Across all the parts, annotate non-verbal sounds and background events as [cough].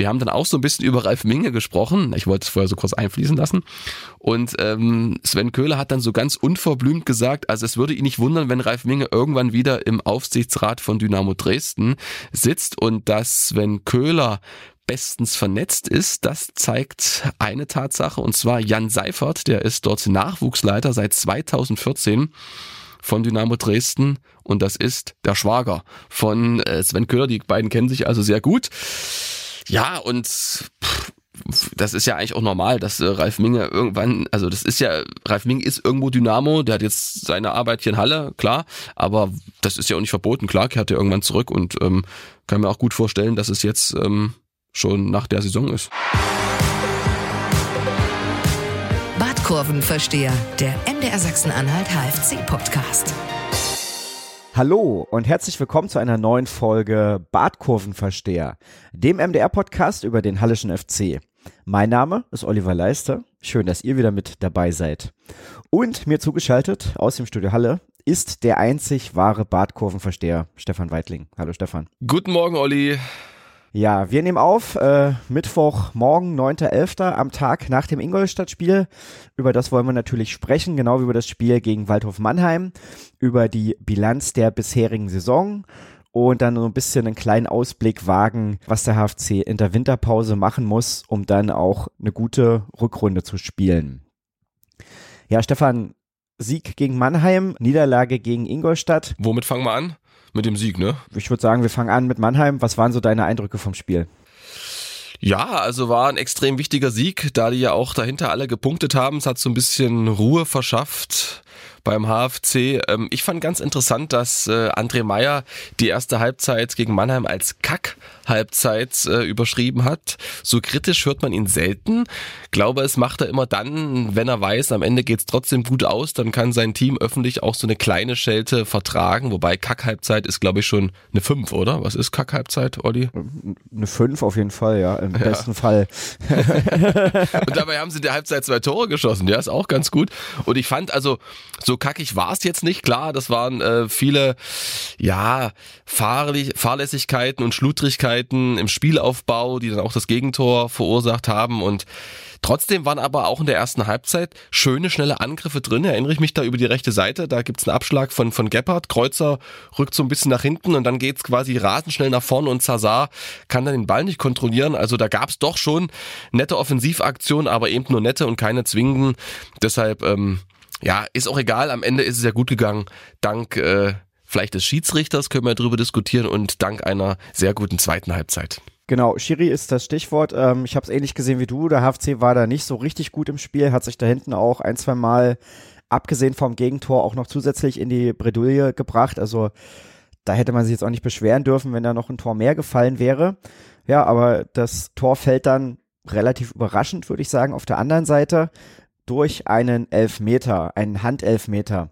Wir haben dann auch so ein bisschen über Ralf Minge gesprochen. Ich wollte es vorher so kurz einfließen lassen. Und ähm, Sven Köhler hat dann so ganz unverblümt gesagt, also es würde ihn nicht wundern, wenn Ralf Minge irgendwann wieder im Aufsichtsrat von Dynamo Dresden sitzt und dass Sven Köhler bestens vernetzt ist, das zeigt eine Tatsache und zwar Jan Seifert, der ist dort Nachwuchsleiter seit 2014 von Dynamo Dresden und das ist der Schwager von äh, Sven Köhler. Die beiden kennen sich also sehr gut. Ja, und pff, das ist ja eigentlich auch normal, dass äh, Ralf Minge irgendwann, also das ist ja, Ralf Minge ist irgendwo Dynamo, der hat jetzt seine Arbeit hier in Halle, klar, aber das ist ja auch nicht verboten, klar, kehrt er irgendwann zurück und ähm, kann mir auch gut vorstellen, dass es jetzt ähm, schon nach der Saison ist. Badkurvenversteher, der MDR Sachsen-Anhalt HFC-Podcast. Hallo und herzlich willkommen zu einer neuen Folge Badkurvenversteher, dem MDR-Podcast über den Hallischen FC. Mein Name ist Oliver Leister. Schön, dass ihr wieder mit dabei seid. Und mir zugeschaltet aus dem Studio Halle ist der einzig wahre Badkurvenversteher, Stefan Weitling. Hallo Stefan. Guten Morgen, Olli. Ja, wir nehmen auf äh, Mittwochmorgen, 9.11. am Tag nach dem Ingolstadt-Spiel. Über das wollen wir natürlich sprechen, genau wie über das Spiel gegen Waldhof Mannheim, über die Bilanz der bisherigen Saison und dann so ein bisschen einen kleinen Ausblick wagen, was der HFC in der Winterpause machen muss, um dann auch eine gute Rückrunde zu spielen. Ja, Stefan, Sieg gegen Mannheim, Niederlage gegen Ingolstadt. Womit fangen wir an? Mit dem Sieg, ne? Ich würde sagen, wir fangen an mit Mannheim. Was waren so deine Eindrücke vom Spiel? Ja, also war ein extrem wichtiger Sieg, da die ja auch dahinter alle gepunktet haben. Es hat so ein bisschen Ruhe verschafft beim HFC. Ähm, ich fand ganz interessant, dass äh, André Meyer die erste Halbzeit gegen Mannheim als Kack-Halbzeit äh, überschrieben hat. So kritisch hört man ihn selten. Glaube, es macht er immer dann, wenn er weiß, am Ende geht's trotzdem gut aus, dann kann sein Team öffentlich auch so eine kleine Schelte vertragen. Wobei Kack-Halbzeit ist, glaube ich, schon eine 5, oder? Was ist Kack-Halbzeit, Olli? Eine 5 auf jeden Fall, ja. Im ja. besten Fall. [laughs] Und dabei haben sie in der Halbzeit zwei Tore geschossen. Der ist auch ganz gut. Und ich fand also, so so kackig war es jetzt nicht, klar, das waren äh, viele, ja, Fahrlich, Fahrlässigkeiten und Schludrigkeiten im Spielaufbau, die dann auch das Gegentor verursacht haben und Trotzdem waren aber auch in der ersten Halbzeit schöne, schnelle Angriffe drin. Erinnere ich mich da über die rechte Seite. Da gibt's einen Abschlag von, von Gebhardt. Kreuzer rückt so ein bisschen nach hinten und dann geht's quasi rasend schnell nach vorne und Zazar kann dann den Ball nicht kontrollieren. Also da gab's doch schon nette Offensivaktionen, aber eben nur nette und keine zwingenden. Deshalb, ähm, ja, ist auch egal. Am Ende ist es ja gut gegangen. Dank äh, vielleicht des Schiedsrichters können wir darüber diskutieren und dank einer sehr guten zweiten Halbzeit. Genau, Schiri ist das Stichwort. Ähm, ich habe es ähnlich gesehen wie du. Der HFC war da nicht so richtig gut im Spiel, hat sich da hinten auch ein, zwei Mal, abgesehen vom Gegentor, auch noch zusätzlich in die Bredouille gebracht. Also da hätte man sich jetzt auch nicht beschweren dürfen, wenn da noch ein Tor mehr gefallen wäre. Ja, aber das Tor fällt dann relativ überraschend, würde ich sagen, auf der anderen Seite durch einen Elfmeter, einen Handelfmeter.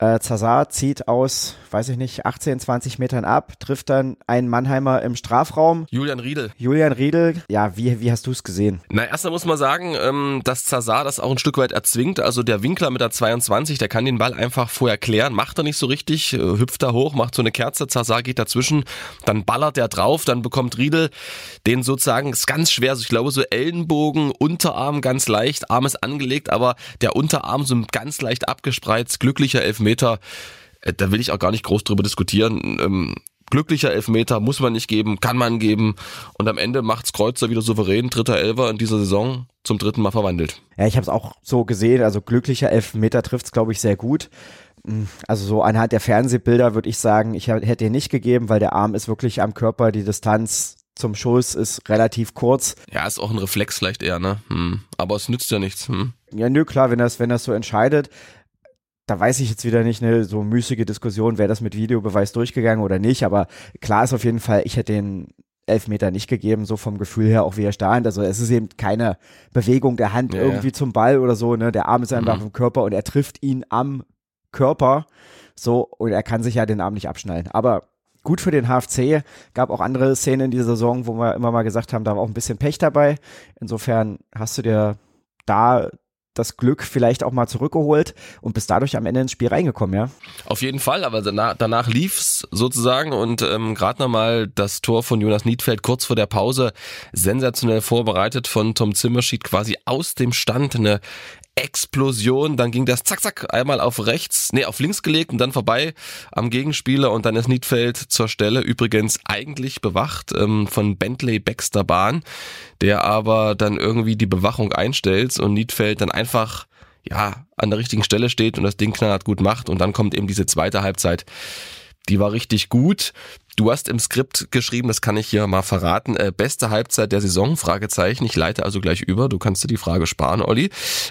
Äh, Zazar zieht aus, weiß ich nicht, 18, 20 Metern ab, trifft dann einen Mannheimer im Strafraum. Julian Riedel. Julian Riedel, ja, wie, wie hast du es gesehen? Na, erstmal muss man sagen, ähm, dass Zazar das auch ein Stück weit erzwingt. Also der Winkler mit der 22, der kann den Ball einfach vorher klären, macht er nicht so richtig, äh, hüpft da hoch, macht so eine Kerze, Zazar geht dazwischen, dann ballert der drauf, dann bekommt Riedel den sozusagen, ist ganz schwer, also ich glaube so Ellenbogen, Unterarm ganz leicht, Arm ist angelegt, aber der Unterarm so ganz leicht abgespreizt, glücklicher Elfmeter Elfmeter, äh, da will ich auch gar nicht groß drüber diskutieren. Ähm, glücklicher Elfmeter muss man nicht geben, kann man geben. Und am Ende macht's Kreuzer wieder souverän, dritter Elfer in dieser Saison zum dritten Mal verwandelt. Ja, ich habe es auch so gesehen. Also glücklicher Elfmeter trifft's, glaube ich, sehr gut. Hm, also so anhand der Fernsehbilder würde ich sagen, ich hätte ihn nicht gegeben, weil der Arm ist wirklich am Körper, die Distanz zum Schuss ist relativ kurz. Ja, ist auch ein Reflex vielleicht eher, ne? Hm. Aber es nützt ja nichts. Hm. Ja, nö, klar, wenn das, wenn das so entscheidet da weiß ich jetzt wieder nicht, eine so müßige Diskussion, wäre das mit Videobeweis durchgegangen oder nicht, aber klar ist auf jeden Fall, ich hätte den Elfmeter nicht gegeben, so vom Gefühl her, auch wie er stand. Also es ist eben keine Bewegung der Hand ja, irgendwie ja. zum Ball oder so, ne? Der Arm ist einfach mhm. im Körper und er trifft ihn am Körper. So, und er kann sich ja den Arm nicht abschnallen. Aber gut für den HFC. Gab auch andere Szenen in dieser Saison, wo wir immer mal gesagt haben, da war auch ein bisschen Pech dabei. Insofern hast du dir da das Glück vielleicht auch mal zurückgeholt und bist dadurch am Ende ins Spiel reingekommen, ja? Auf jeden Fall, aber danach, danach lief's sozusagen und ähm, gerade nochmal das Tor von Jonas Niedfeld kurz vor der Pause sensationell vorbereitet von Tom Zimmerschied quasi aus dem Stand eine Explosion, dann ging das zack zack einmal auf rechts, nee, auf links gelegt und dann vorbei am Gegenspieler und dann ist Niedfeld zur Stelle, übrigens eigentlich bewacht ähm, von Bentley Baxter Bahn, der aber dann irgendwie die Bewachung einstellt und Niedfeld dann einfach ja, an der richtigen Stelle steht und das Ding knallhart gut macht und dann kommt eben diese zweite Halbzeit. Die war richtig gut. Du hast im Skript geschrieben, das kann ich hier mal verraten, äh, beste Halbzeit der Saison, Fragezeichen. Ich leite also gleich über, du kannst dir die Frage sparen, Olli.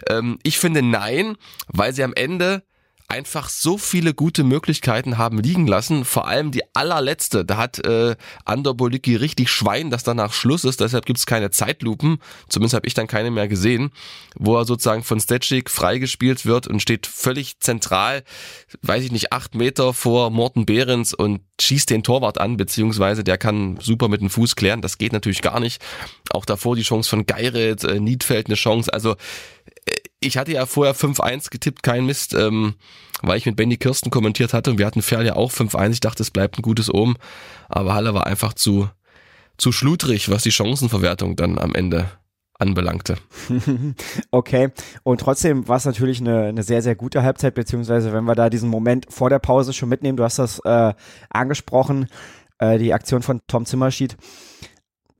Ähm, ich finde nein, weil sie am Ende einfach so viele gute Möglichkeiten haben liegen lassen. Vor allem die allerletzte, da hat äh, Andor Bolicki richtig Schwein, dass danach Schluss ist. Deshalb gibt's keine Zeitlupen. Zumindest habe ich dann keine mehr gesehen, wo er sozusagen von Stetschik freigespielt wird und steht völlig zentral, weiß ich nicht, acht Meter vor Morten Behrens und schießt den Torwart an, beziehungsweise der kann super mit dem Fuß klären. Das geht natürlich gar nicht. Auch davor die Chance von Geiret, äh, Niedfeld eine Chance. Also ich hatte ja vorher 5-1 getippt, kein Mist, ähm, weil ich mit Benny Kirsten kommentiert hatte und wir hatten Ferl ja auch 5-1. Ich dachte, es bleibt ein gutes Ohm, aber Halle war einfach zu, zu schludrig, was die Chancenverwertung dann am Ende anbelangte. [laughs] okay, und trotzdem war es natürlich eine, eine sehr, sehr gute Halbzeit, beziehungsweise wenn wir da diesen Moment vor der Pause schon mitnehmen, du hast das äh, angesprochen, äh, die Aktion von Tom Zimmerschied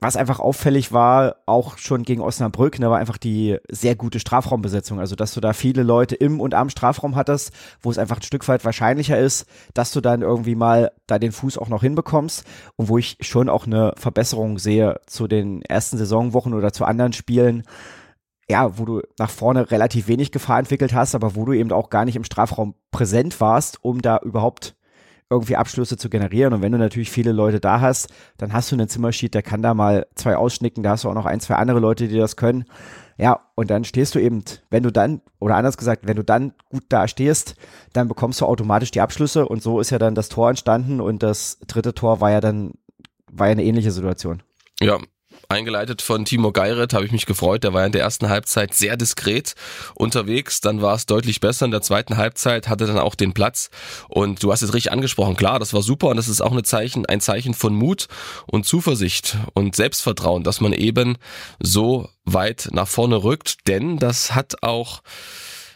was einfach auffällig war, auch schon gegen Osnabrück, ne, war einfach die sehr gute Strafraumbesetzung. Also, dass du da viele Leute im und am Strafraum hattest, wo es einfach ein Stück weit wahrscheinlicher ist, dass du dann irgendwie mal da den Fuß auch noch hinbekommst und wo ich schon auch eine Verbesserung sehe zu den ersten Saisonwochen oder zu anderen Spielen. Ja, wo du nach vorne relativ wenig Gefahr entwickelt hast, aber wo du eben auch gar nicht im Strafraum präsent warst, um da überhaupt irgendwie Abschlüsse zu generieren. Und wenn du natürlich viele Leute da hast, dann hast du einen Zimmersheet, der kann da mal zwei ausschnicken, da hast du auch noch ein, zwei andere Leute, die das können. Ja, und dann stehst du eben, wenn du dann, oder anders gesagt, wenn du dann gut da stehst, dann bekommst du automatisch die Abschlüsse und so ist ja dann das Tor entstanden und das dritte Tor war ja dann, war ja eine ähnliche Situation. Ja, eingeleitet von Timo Geiret, habe ich mich gefreut. Der war in der ersten Halbzeit sehr diskret unterwegs. Dann war es deutlich besser. In der zweiten Halbzeit hatte dann auch den Platz. Und du hast es richtig angesprochen. Klar, das war super. Und das ist auch ein Zeichen, ein Zeichen von Mut und Zuversicht und Selbstvertrauen, dass man eben so weit nach vorne rückt. Denn das hat auch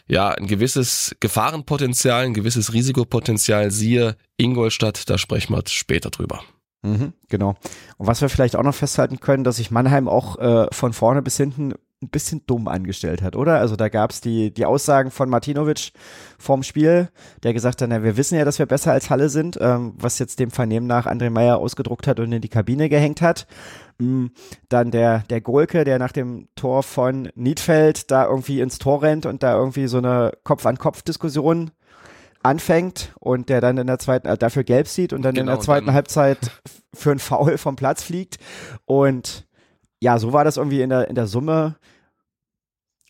ja, ein gewisses Gefahrenpotenzial, ein gewisses Risikopotenzial. Siehe Ingolstadt, da sprechen wir später drüber. Mhm, genau. Und was wir vielleicht auch noch festhalten können, dass sich Mannheim auch äh, von vorne bis hinten ein bisschen dumm angestellt hat, oder? Also da gab es die, die Aussagen von Martinovic vorm Spiel, der gesagt hat, na, wir wissen ja, dass wir besser als Halle sind, ähm, was jetzt dem Vernehmen nach André Meyer ausgedruckt hat und in die Kabine gehängt hat. Mhm. Dann der, der Golke, der nach dem Tor von Niedfeld da irgendwie ins Tor rennt und da irgendwie so eine Kopf-an-Kopf-Diskussion anfängt und der dann in der zweiten, äh, dafür gelb sieht und dann genau, in der zweiten Halbzeit für einen Foul vom Platz fliegt. Und ja, so war das irgendwie in der, in der Summe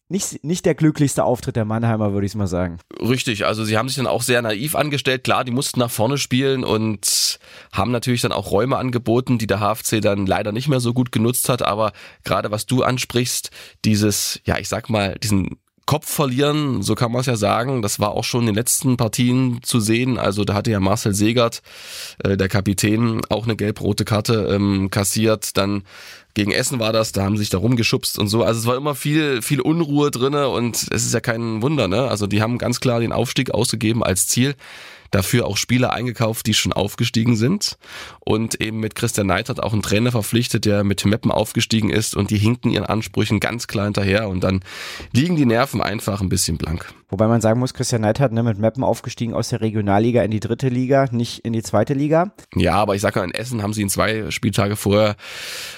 nicht, nicht der glücklichste Auftritt der Mannheimer, würde ich mal sagen. Richtig, also sie haben sich dann auch sehr naiv angestellt. Klar, die mussten nach vorne spielen und haben natürlich dann auch Räume angeboten, die der HFC dann leider nicht mehr so gut genutzt hat. Aber gerade was du ansprichst, dieses, ja, ich sag mal, diesen Kopf verlieren, so kann man es ja sagen. Das war auch schon in den letzten Partien zu sehen. Also da hatte ja Marcel Segert, äh, der Kapitän, auch eine gelb-rote Karte ähm, kassiert. Dann gegen Essen war das, da haben sie sich da rumgeschubst und so. Also es war immer viel, viel Unruhe drinne und es ist ja kein Wunder, ne? Also die haben ganz klar den Aufstieg ausgegeben als Ziel dafür auch Spieler eingekauft, die schon aufgestiegen sind und eben mit Christian Neidhardt auch einen Trainer verpflichtet, der mit Meppen aufgestiegen ist und die hinken ihren Ansprüchen ganz klar hinterher und dann liegen die Nerven einfach ein bisschen blank. Wobei man sagen muss, Christian Neidhardt ne, mit Meppen aufgestiegen aus der Regionalliga in die dritte Liga, nicht in die zweite Liga. Ja, aber ich sage mal, in Essen haben sie ihn zwei Spieltage vorher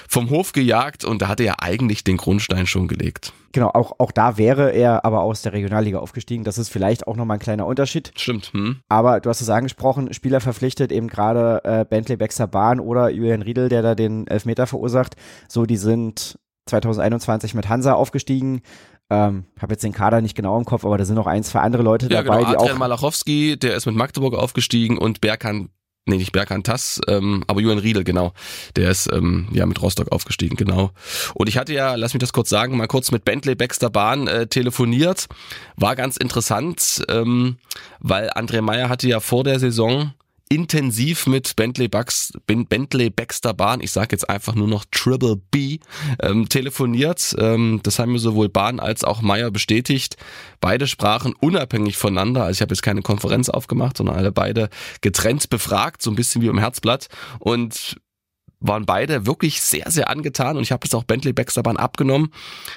vom Hof gejagt und da hatte er eigentlich den Grundstein schon gelegt. Genau, auch, auch da wäre er aber aus der Regionalliga aufgestiegen. Das ist vielleicht auch nochmal ein kleiner Unterschied. Stimmt. Hm. Aber du hast es angesprochen, Spieler verpflichtet, eben gerade äh, Bentley Baxter Bahn oder Julian Riedel, der da den Elfmeter verursacht. So, die sind 2021 mit Hansa aufgestiegen. Ähm, habe jetzt den Kader nicht genau im Kopf, aber da sind noch ein, zwei andere Leute ja, dabei, genau. die Adrian auch. Malachowski, der ist mit Magdeburg aufgestiegen und Berkan nee, nicht Berkan Tass, ähm, aber Julian Riedel, genau. Der ist ähm, ja mit Rostock aufgestiegen, genau. Und ich hatte ja, lass mich das kurz sagen, mal kurz mit Bentley Baxter Bahn äh, telefoniert. War ganz interessant, ähm, weil André Meyer hatte ja vor der Saison intensiv mit Bentley, Bucks, Bentley Baxter Bahn, ich sage jetzt einfach nur noch Triple B, ähm, telefoniert. Ähm, das haben mir sowohl Bahn als auch Meyer bestätigt. Beide sprachen unabhängig voneinander. Also ich habe jetzt keine Konferenz aufgemacht, sondern alle beide getrennt befragt, so ein bisschen wie im Herzblatt. Und waren beide wirklich sehr, sehr angetan und ich habe es auch Bentley Baxter Bahn abgenommen.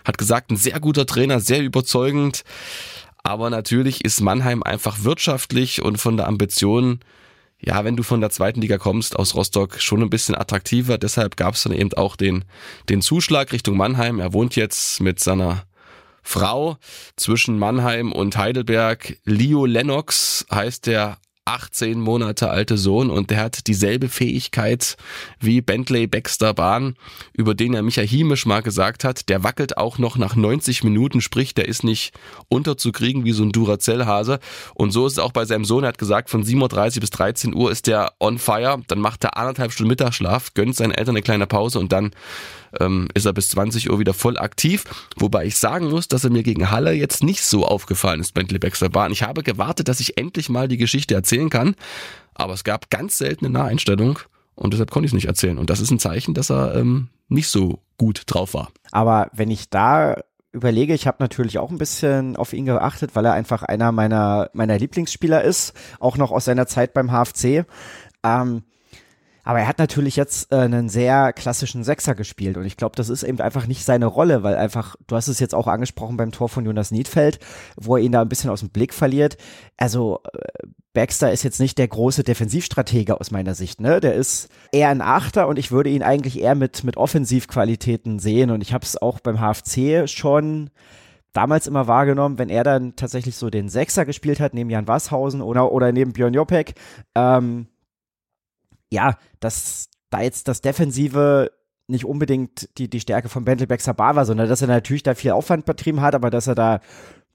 Hat gesagt, ein sehr guter Trainer, sehr überzeugend. Aber natürlich ist Mannheim einfach wirtschaftlich und von der Ambition ja, wenn du von der zweiten Liga kommst aus Rostock, schon ein bisschen attraktiver. Deshalb gab es dann eben auch den, den Zuschlag Richtung Mannheim. Er wohnt jetzt mit seiner Frau zwischen Mannheim und Heidelberg. Leo Lennox heißt der 18 Monate alte Sohn und der hat dieselbe Fähigkeit wie Bentley Baxter Bahn, über den er Michael Hiemisch mal gesagt hat, der wackelt auch noch nach 90 Minuten, sprich, der ist nicht unterzukriegen wie so ein Duracell-Hase. Und so ist es auch bei seinem Sohn, er hat gesagt, von 7.30 Uhr bis 13 Uhr ist der on fire, dann macht er anderthalb Stunden Mittagsschlaf, gönnt seinen Eltern eine kleine Pause und dann ähm, ist er bis 20 Uhr wieder voll aktiv. Wobei ich sagen muss, dass er mir gegen Halle jetzt nicht so aufgefallen ist, Bentley Baxter Bahn. Ich habe gewartet, dass ich endlich mal die Geschichte erzählen kann, aber es gab ganz selten eine Naheinstellung und deshalb konnte ich es nicht erzählen. Und das ist ein Zeichen, dass er ähm, nicht so gut drauf war. Aber wenn ich da überlege, ich habe natürlich auch ein bisschen auf ihn geachtet, weil er einfach einer meiner, meiner Lieblingsspieler ist, auch noch aus seiner Zeit beim HFC. Ähm, aber er hat natürlich jetzt äh, einen sehr klassischen Sechser gespielt und ich glaube, das ist eben einfach nicht seine Rolle, weil einfach, du hast es jetzt auch angesprochen beim Tor von Jonas Niedfeld, wo er ihn da ein bisschen aus dem Blick verliert. Also äh, Baxter ist jetzt nicht der große Defensivstratege aus meiner Sicht, ne? Der ist eher ein Achter und ich würde ihn eigentlich eher mit, mit Offensivqualitäten sehen und ich habe es auch beim HFC schon damals immer wahrgenommen, wenn er dann tatsächlich so den Sechser gespielt hat, neben Jan Wasshausen oder, oder neben Björn Jopek, ähm, ja, dass da jetzt das Defensive nicht unbedingt die, die Stärke von Bentley Baxter Bar war, sondern dass er natürlich da viel Aufwand betrieben hat, aber dass er da,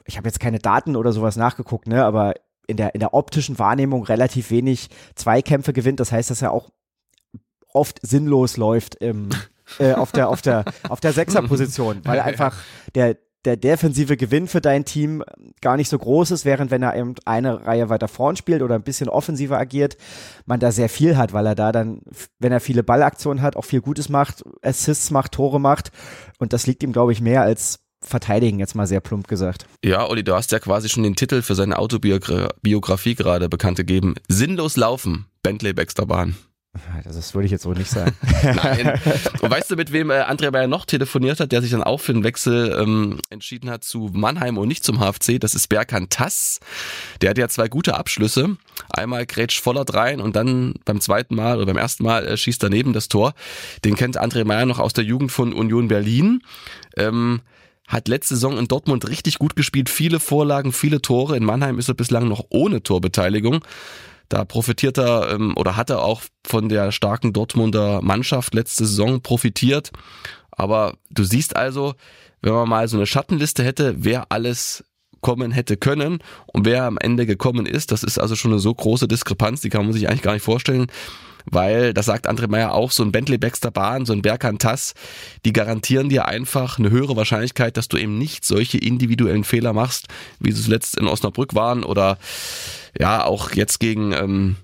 ich habe jetzt keine Daten oder sowas nachgeguckt, ne, aber in der, in der optischen Wahrnehmung relativ wenig Zweikämpfe gewinnt. Das heißt, dass er auch oft sinnlos läuft im, äh, auf der, auf der, auf der [laughs] Sechserposition, weil einfach der, der defensive Gewinn für dein Team gar nicht so groß ist, während wenn er eben eine Reihe weiter vorn spielt oder ein bisschen offensiver agiert, man da sehr viel hat, weil er da dann, wenn er viele Ballaktionen hat, auch viel Gutes macht, Assists macht, Tore macht und das liegt ihm, glaube ich, mehr als verteidigen, jetzt mal sehr plump gesagt. Ja, Olli, du hast ja quasi schon den Titel für seine Autobiografie gerade bekannt gegeben. Sinnlos laufen, Bentley Baxter Bahn. Das würde ich jetzt so nicht sagen. [laughs] Nein. Und weißt du, mit wem äh, Andrea Bayer noch telefoniert hat, der sich dann auch für den Wechsel ähm, entschieden hat zu Mannheim und nicht zum HFC? Das ist Berkan Tass. Der hat ja zwei gute Abschlüsse. Einmal grätscht voller rein und dann beim zweiten Mal oder beim ersten Mal äh, schießt daneben das Tor. Den kennt Andrea Meyer noch aus der Jugend von Union Berlin. Ähm, hat letzte Saison in Dortmund richtig gut gespielt, viele Vorlagen, viele Tore. In Mannheim ist er bislang noch ohne Torbeteiligung. Da profitiert er ähm, oder hat er auch von der starken Dortmunder Mannschaft letzte Saison profitiert. Aber du siehst also, wenn man mal so eine Schattenliste hätte, wer alles kommen hätte können und wer am Ende gekommen ist, das ist also schon eine so große Diskrepanz, die kann man sich eigentlich gar nicht vorstellen weil, das sagt André Meyer auch, so ein Bentley Baxter Bahn, so ein Berkan Tass, die garantieren dir einfach eine höhere Wahrscheinlichkeit, dass du eben nicht solche individuellen Fehler machst, wie sie zuletzt in Osnabrück waren oder ja, auch jetzt gegen, ähm,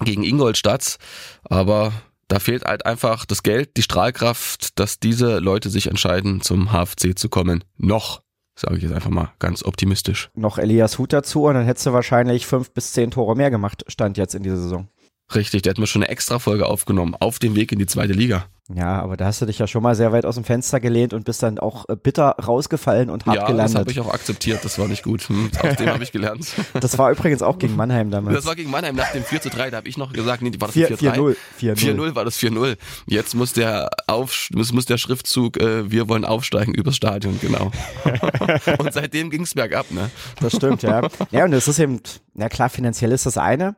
gegen Ingolstadt. Aber da fehlt halt einfach das Geld, die Strahlkraft, dass diese Leute sich entscheiden, zum HFC zu kommen. Noch sage ich jetzt einfach mal ganz optimistisch. Noch Elias Hut dazu und dann hättest du wahrscheinlich fünf bis zehn Tore mehr gemacht, stand jetzt in dieser Saison. Richtig, der hat mir schon eine extra Folge aufgenommen, auf dem Weg in die zweite Liga. Ja, aber da hast du dich ja schon mal sehr weit aus dem Fenster gelehnt und bist dann auch äh, bitter rausgefallen und hart ja, gelandet. das habe ich auch akzeptiert, das war nicht gut. Hm, aus dem habe ich gelernt. [laughs] Das war übrigens auch gegen Mannheim damals. Das war gegen Mannheim nach dem 4 zu 3, da habe ich noch gesagt, nee, war das 4-0. 4-0 war das 4-0. Jetzt muss der auf, muss, muss der Schriftzug, äh, wir wollen aufsteigen übers Stadion, genau. [laughs] und seitdem ging's bergab, ne? Das stimmt, ja. Ja, und es ist eben, na klar, finanziell ist das eine.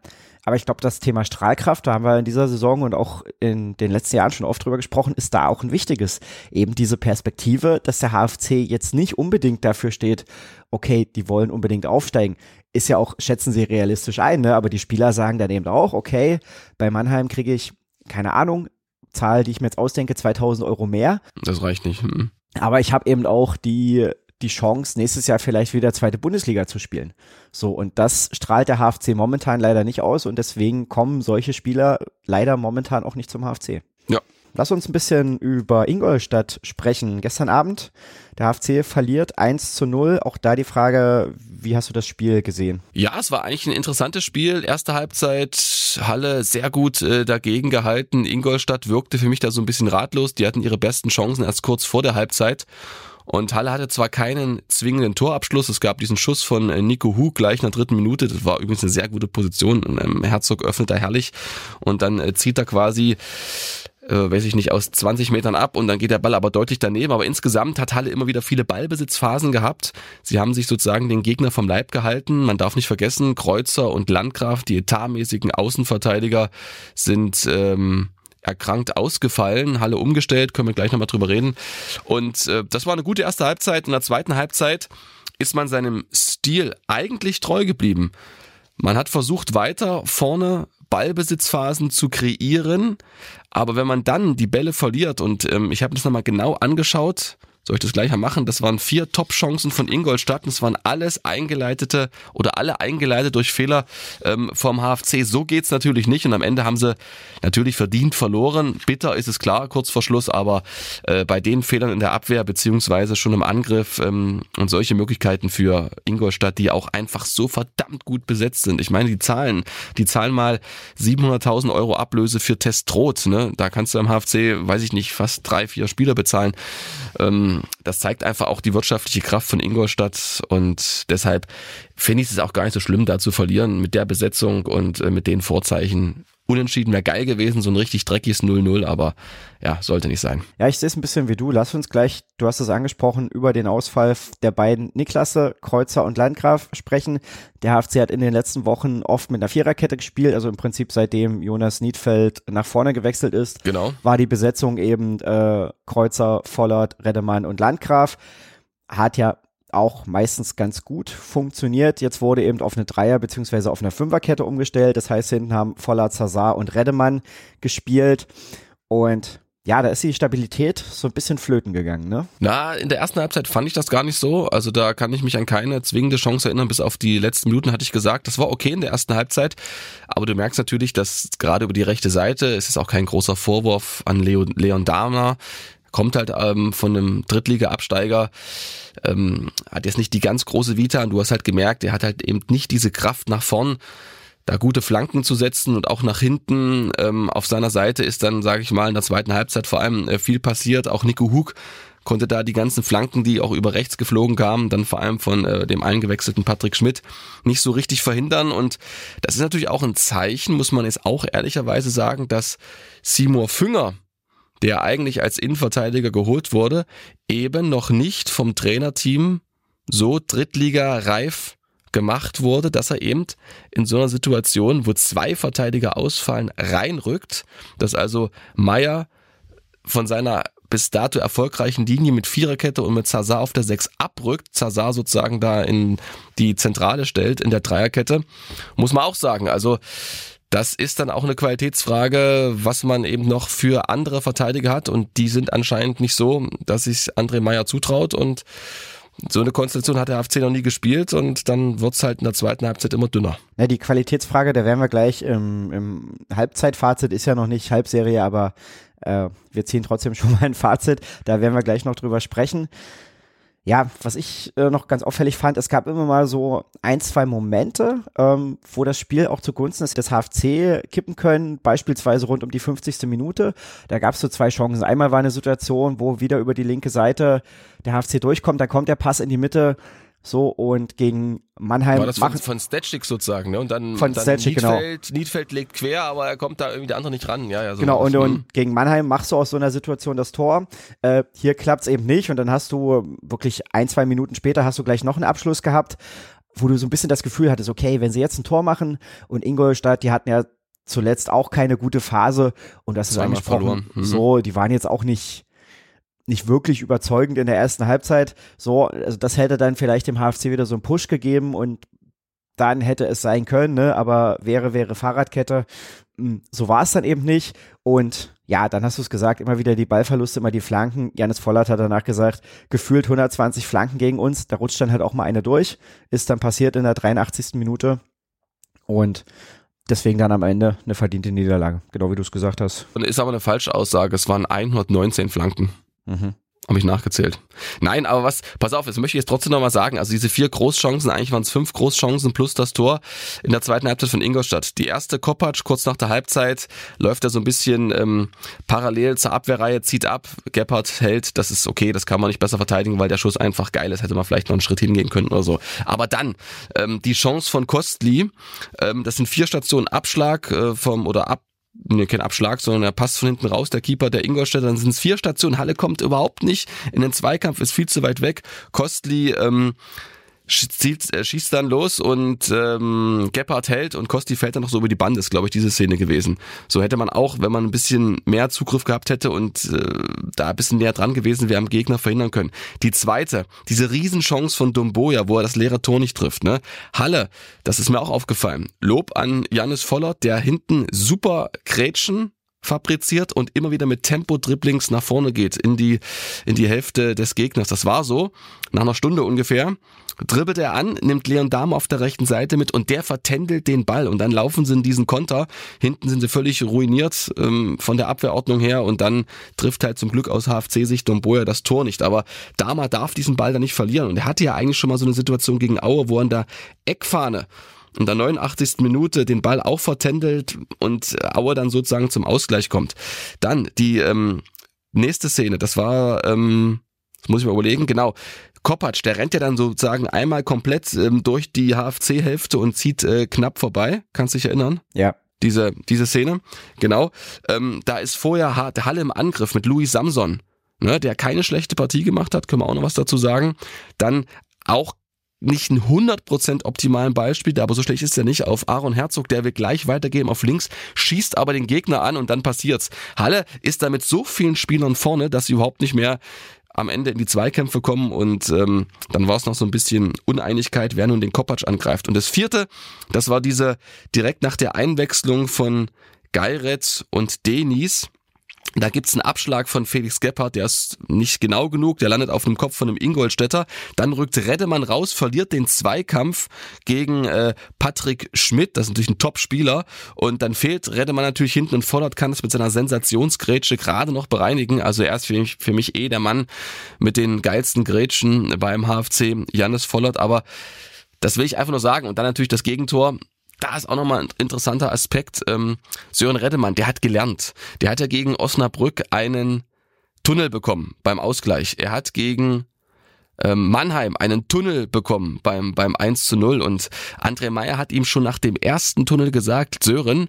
Aber ich glaube, das Thema Strahlkraft, da haben wir in dieser Saison und auch in den letzten Jahren schon oft drüber gesprochen, ist da auch ein wichtiges. Eben diese Perspektive, dass der HFC jetzt nicht unbedingt dafür steht, okay, die wollen unbedingt aufsteigen. ist ja auch, schätzen sie realistisch ein, ne? aber die Spieler sagen dann eben auch, okay, bei Mannheim kriege ich, keine Ahnung, Zahl, die ich mir jetzt ausdenke, 2000 Euro mehr. Das reicht nicht. Mhm. Aber ich habe eben auch die, die Chance, nächstes Jahr vielleicht wieder zweite Bundesliga zu spielen. So, und das strahlt der HFC momentan leider nicht aus und deswegen kommen solche Spieler leider momentan auch nicht zum HFC. Ja. Lass uns ein bisschen über Ingolstadt sprechen. Gestern Abend, der HFC verliert 1 zu 0. Auch da die Frage, wie hast du das Spiel gesehen? Ja, es war eigentlich ein interessantes Spiel. Erste Halbzeit, Halle sehr gut äh, dagegen gehalten. Ingolstadt wirkte für mich da so ein bisschen ratlos. Die hatten ihre besten Chancen erst kurz vor der Halbzeit. Und Halle hatte zwar keinen zwingenden Torabschluss, es gab diesen Schuss von äh, Nico Hu gleich in der dritten Minute, das war übrigens eine sehr gute Position. Ähm, Herzog öffnet da herrlich und dann äh, zieht er quasi äh, weiß ich nicht, aus 20 Metern ab und dann geht der Ball aber deutlich daneben. Aber insgesamt hat Halle immer wieder viele Ballbesitzphasen gehabt. Sie haben sich sozusagen den Gegner vom Leib gehalten. Man darf nicht vergessen, Kreuzer und Landgraf, die etatmäßigen Außenverteidiger, sind ähm, erkrankt ausgefallen, Halle umgestellt, können wir gleich nochmal drüber reden. Und äh, das war eine gute erste Halbzeit. In der zweiten Halbzeit ist man seinem Stil eigentlich treu geblieben. Man hat versucht, weiter vorne Ballbesitzphasen zu kreieren, aber wenn man dann die Bälle verliert und ähm, ich habe das nochmal genau angeschaut, soll ich das gleich mal machen? Das waren vier Top-Chancen von Ingolstadt es waren alles eingeleitete oder alle eingeleitet durch Fehler ähm, vom HFC. So geht's natürlich nicht und am Ende haben sie natürlich verdient verloren. Bitter ist es klar, kurz vor Schluss, aber äh, bei den Fehlern in der Abwehr beziehungsweise schon im Angriff ähm, und solche Möglichkeiten für Ingolstadt, die auch einfach so verdammt gut besetzt sind. Ich meine, die Zahlen, die zahlen mal 700.000 Euro Ablöse für Testrot, ne? Da kannst du am HFC, weiß ich nicht, fast drei, vier Spieler bezahlen. Ähm, das zeigt einfach auch die wirtschaftliche Kraft von Ingolstadt und deshalb finde ich es auch gar nicht so schlimm, da zu verlieren mit der Besetzung und äh, mit den Vorzeichen. Unentschieden wäre geil gewesen, so ein richtig dreckiges 0-0, aber ja, sollte nicht sein. Ja, ich sehe es ein bisschen wie du. Lass uns gleich, du hast es angesprochen, über den Ausfall der beiden Niklasse, Kreuzer und Landgraf sprechen. Der HFC hat in den letzten Wochen oft mit einer Viererkette gespielt, also im Prinzip seitdem Jonas Niedfeld nach vorne gewechselt ist, genau. war die Besetzung eben äh, Kreuzer, Vollert, Redemann und Landgraf. Hat ja auch meistens ganz gut funktioniert. Jetzt wurde eben auf eine Dreier- bzw. auf eine Fünferkette umgestellt. Das heißt, hinten haben Voller, Zazar und Redemann gespielt. Und ja, da ist die Stabilität so ein bisschen flöten gegangen, ne? Na, in der ersten Halbzeit fand ich das gar nicht so. Also da kann ich mich an keine zwingende Chance erinnern. Bis auf die letzten Minuten hatte ich gesagt, das war okay in der ersten Halbzeit. Aber du merkst natürlich, dass gerade über die rechte Seite, es ist auch kein großer Vorwurf an Leon, Leon Dahmer, kommt halt ähm, von einem Drittliga-Absteiger, ähm, hat jetzt nicht die ganz große Vita und du hast halt gemerkt, er hat halt eben nicht diese Kraft nach vorn, da gute Flanken zu setzen und auch nach hinten ähm, auf seiner Seite ist dann, sage ich mal, in der zweiten Halbzeit vor allem äh, viel passiert. Auch Nico Hug konnte da die ganzen Flanken, die auch über rechts geflogen kamen, dann vor allem von äh, dem eingewechselten Patrick Schmidt, nicht so richtig verhindern. Und das ist natürlich auch ein Zeichen, muss man jetzt auch ehrlicherweise sagen, dass Seymour Fünger, der eigentlich als Innenverteidiger geholt wurde, eben noch nicht vom Trainerteam so Drittliga-reif gemacht wurde, dass er eben in so einer Situation, wo zwei Verteidiger ausfallen, reinrückt, dass also Meier von seiner bis dato erfolgreichen Linie mit Viererkette und mit Zazar auf der Sechs abrückt, Zazar sozusagen da in die Zentrale stellt in der Dreierkette, muss man auch sagen. Also das ist dann auch eine Qualitätsfrage, was man eben noch für andere Verteidiger hat. Und die sind anscheinend nicht so, dass sich André Meyer zutraut. Und so eine Konstellation hat der FC noch nie gespielt. Und dann wird's halt in der zweiten Halbzeit immer dünner. Ja, die Qualitätsfrage, da werden wir gleich im, im Halbzeitfazit, ist ja noch nicht Halbserie, aber äh, wir ziehen trotzdem schon mal ein Fazit, da werden wir gleich noch drüber sprechen. Ja, was ich äh, noch ganz auffällig fand, es gab immer mal so ein, zwei Momente, ähm, wo das Spiel auch zugunsten des HFC kippen können, beispielsweise rund um die 50. Minute. Da gab es so zwei Chancen. Einmal war eine Situation, wo wieder über die linke Seite der HFC durchkommt, da kommt der Pass in die Mitte, so und gegen Mannheim War das von, machen von Stetschik sozusagen, ne? Und dann, Von dann Stetschik, genau. Niedfeld, Niedfeld legt quer, aber er kommt da irgendwie der andere nicht ran. Ja, ja, so Genau, und, das. und gegen Mannheim machst du aus so einer Situation das Tor. Äh, hier klappt's eben nicht und dann hast du wirklich ein, zwei Minuten später hast du gleich noch einen Abschluss gehabt, wo du so ein bisschen das Gefühl hattest, okay, wenn sie jetzt ein Tor machen und Ingolstadt, die hatten ja zuletzt auch keine gute Phase und das ist Zweimal angesprochen, verloren. Mhm. so, die waren jetzt auch nicht nicht wirklich überzeugend in der ersten Halbzeit. So, also das hätte dann vielleicht dem HFC wieder so einen Push gegeben und dann hätte es sein können, ne? aber wäre, wäre Fahrradkette. Hm, so war es dann eben nicht. Und ja, dann hast du es gesagt, immer wieder die Ballverluste, immer die Flanken. Janis Vollert hat danach gesagt, gefühlt 120 Flanken gegen uns. Da rutscht dann halt auch mal eine durch. Ist dann passiert in der 83. Minute. Und deswegen dann am Ende eine verdiente Niederlage, genau wie du es gesagt hast. Ist aber eine falsche Aussage. Es waren 119 Flanken. Mhm. Habe ich nachgezählt. Nein, aber was, pass auf, jetzt möchte ich jetzt trotzdem nochmal sagen, also diese vier Großchancen, eigentlich waren es fünf Großchancen plus das Tor in der zweiten Halbzeit von Ingolstadt. Die erste Kopacz, kurz nach der Halbzeit, läuft er so ein bisschen ähm, parallel zur Abwehrreihe, zieht ab, Gebhardt hält, das ist okay, das kann man nicht besser verteidigen, weil der Schuss einfach geil ist, hätte man vielleicht noch einen Schritt hingehen können oder so. Aber dann, ähm, die Chance von Kostli, ähm, das sind vier Stationen Abschlag äh, vom oder ab nee, kein Abschlag, sondern er passt von hinten raus, der Keeper der Ingolstädter, dann sind es vier Stationen, Halle kommt überhaupt nicht in den Zweikampf, ist viel zu weit weg, Kostli ähm, zielt, äh, schießt dann los und ähm, Gebhardt hält und Kosti fällt dann noch so über die Bande, ist glaube ich diese Szene gewesen. So hätte man auch, wenn man ein bisschen mehr Zugriff gehabt hätte und äh, da ein bisschen näher dran gewesen wäre, am Gegner verhindern können. Die zweite, diese Riesenchance von Domboja, wo er das leere Tor nicht trifft. Ne? Halle, das ist mir auch aufgefallen. Lob an Janis Vollert, der hinten super Grätschen fabriziert und immer wieder mit Tempo-Dribblings nach vorne geht in die, in die Hälfte des Gegners. Das war so, nach einer Stunde ungefähr dribbelt er an, nimmt Leon Dahm auf der rechten Seite mit und der vertändelt den Ball und dann laufen sie in diesen Konter. Hinten sind sie völlig ruiniert ähm, von der Abwehrordnung her und dann trifft halt zum Glück aus HFC-Sicht Domboja das Tor nicht. Aber Dahmer darf diesen Ball da nicht verlieren und er hatte ja eigentlich schon mal so eine Situation gegen Aue, wo er an der Eckfahne in der 89. Minute den Ball auch vertändelt und Aue dann sozusagen zum Ausgleich kommt. Dann die ähm, nächste Szene, das war, ähm, das muss ich mal überlegen, genau, Kopacz, der rennt ja dann sozusagen einmal komplett ähm, durch die HFC-Hälfte und zieht äh, knapp vorbei. Kannst dich erinnern? Ja. Diese, diese Szene. Genau. Ähm, da ist vorher Halle im Angriff mit Louis Samson, ne, der keine schlechte Partie gemacht hat, können wir auch noch was dazu sagen. Dann auch nicht ein 100% optimalen Beispiel, aber so schlecht ist er nicht, auf Aaron Herzog, der will gleich weitergeben auf links, schießt aber den Gegner an und dann passiert's. Halle ist da mit so vielen Spielern vorne, dass sie überhaupt nicht mehr am Ende in die Zweikämpfe kommen und ähm, dann war es noch so ein bisschen Uneinigkeit, wer nun den Kopacz angreift. Und das vierte, das war diese direkt nach der Einwechslung von Geiretz und Denis da gibt's einen Abschlag von Felix Gebhardt, der ist nicht genau genug, der landet auf dem Kopf von einem Ingolstädter. Dann rückt Reddemann raus, verliert den Zweikampf gegen äh, Patrick Schmidt, das ist natürlich ein Top-Spieler. Und dann fehlt Reddemann natürlich hinten und Vollert kann es mit seiner Sensationsgrätsche gerade noch bereinigen. Also er ist für mich, für mich eh der Mann mit den geilsten Grätschen beim HFC, Jannis Vollert. Aber das will ich einfach nur sagen. Und dann natürlich das Gegentor da ist auch nochmal ein interessanter Aspekt. Ähm, Sören Reddemann, der hat gelernt. Der hat ja gegen Osnabrück einen Tunnel bekommen beim Ausgleich. Er hat gegen ähm, Mannheim einen Tunnel bekommen beim, beim 1 zu 0 und André Meyer hat ihm schon nach dem ersten Tunnel gesagt, Sören,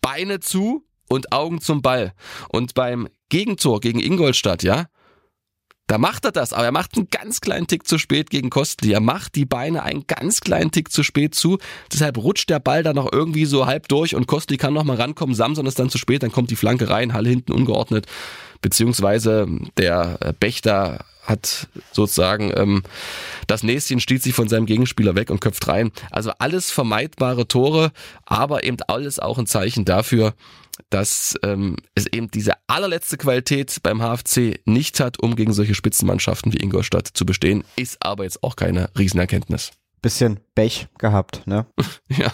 Beine zu und Augen zum Ball. Und beim Gegentor gegen Ingolstadt, ja, da macht er das, aber er macht einen ganz kleinen Tick zu spät gegen Kostli. Er macht die Beine einen ganz kleinen Tick zu spät zu. Deshalb rutscht der Ball da noch irgendwie so halb durch und Kostli kann noch mal rankommen. Samson ist dann zu spät, dann kommt die Flanke rein, Halle hinten ungeordnet. Beziehungsweise der Bächter hat sozusagen ähm, das Näschen stiehlt sich von seinem Gegenspieler weg und köpft rein. Also alles vermeidbare Tore, aber eben alles auch ein Zeichen dafür, dass ähm, es eben diese allerletzte Qualität beim HFC nicht hat, um gegen solche Spitzenmannschaften wie Ingolstadt zu bestehen, ist aber jetzt auch keine Riesenerkenntnis. Bisschen Pech gehabt, ne? [laughs] ja,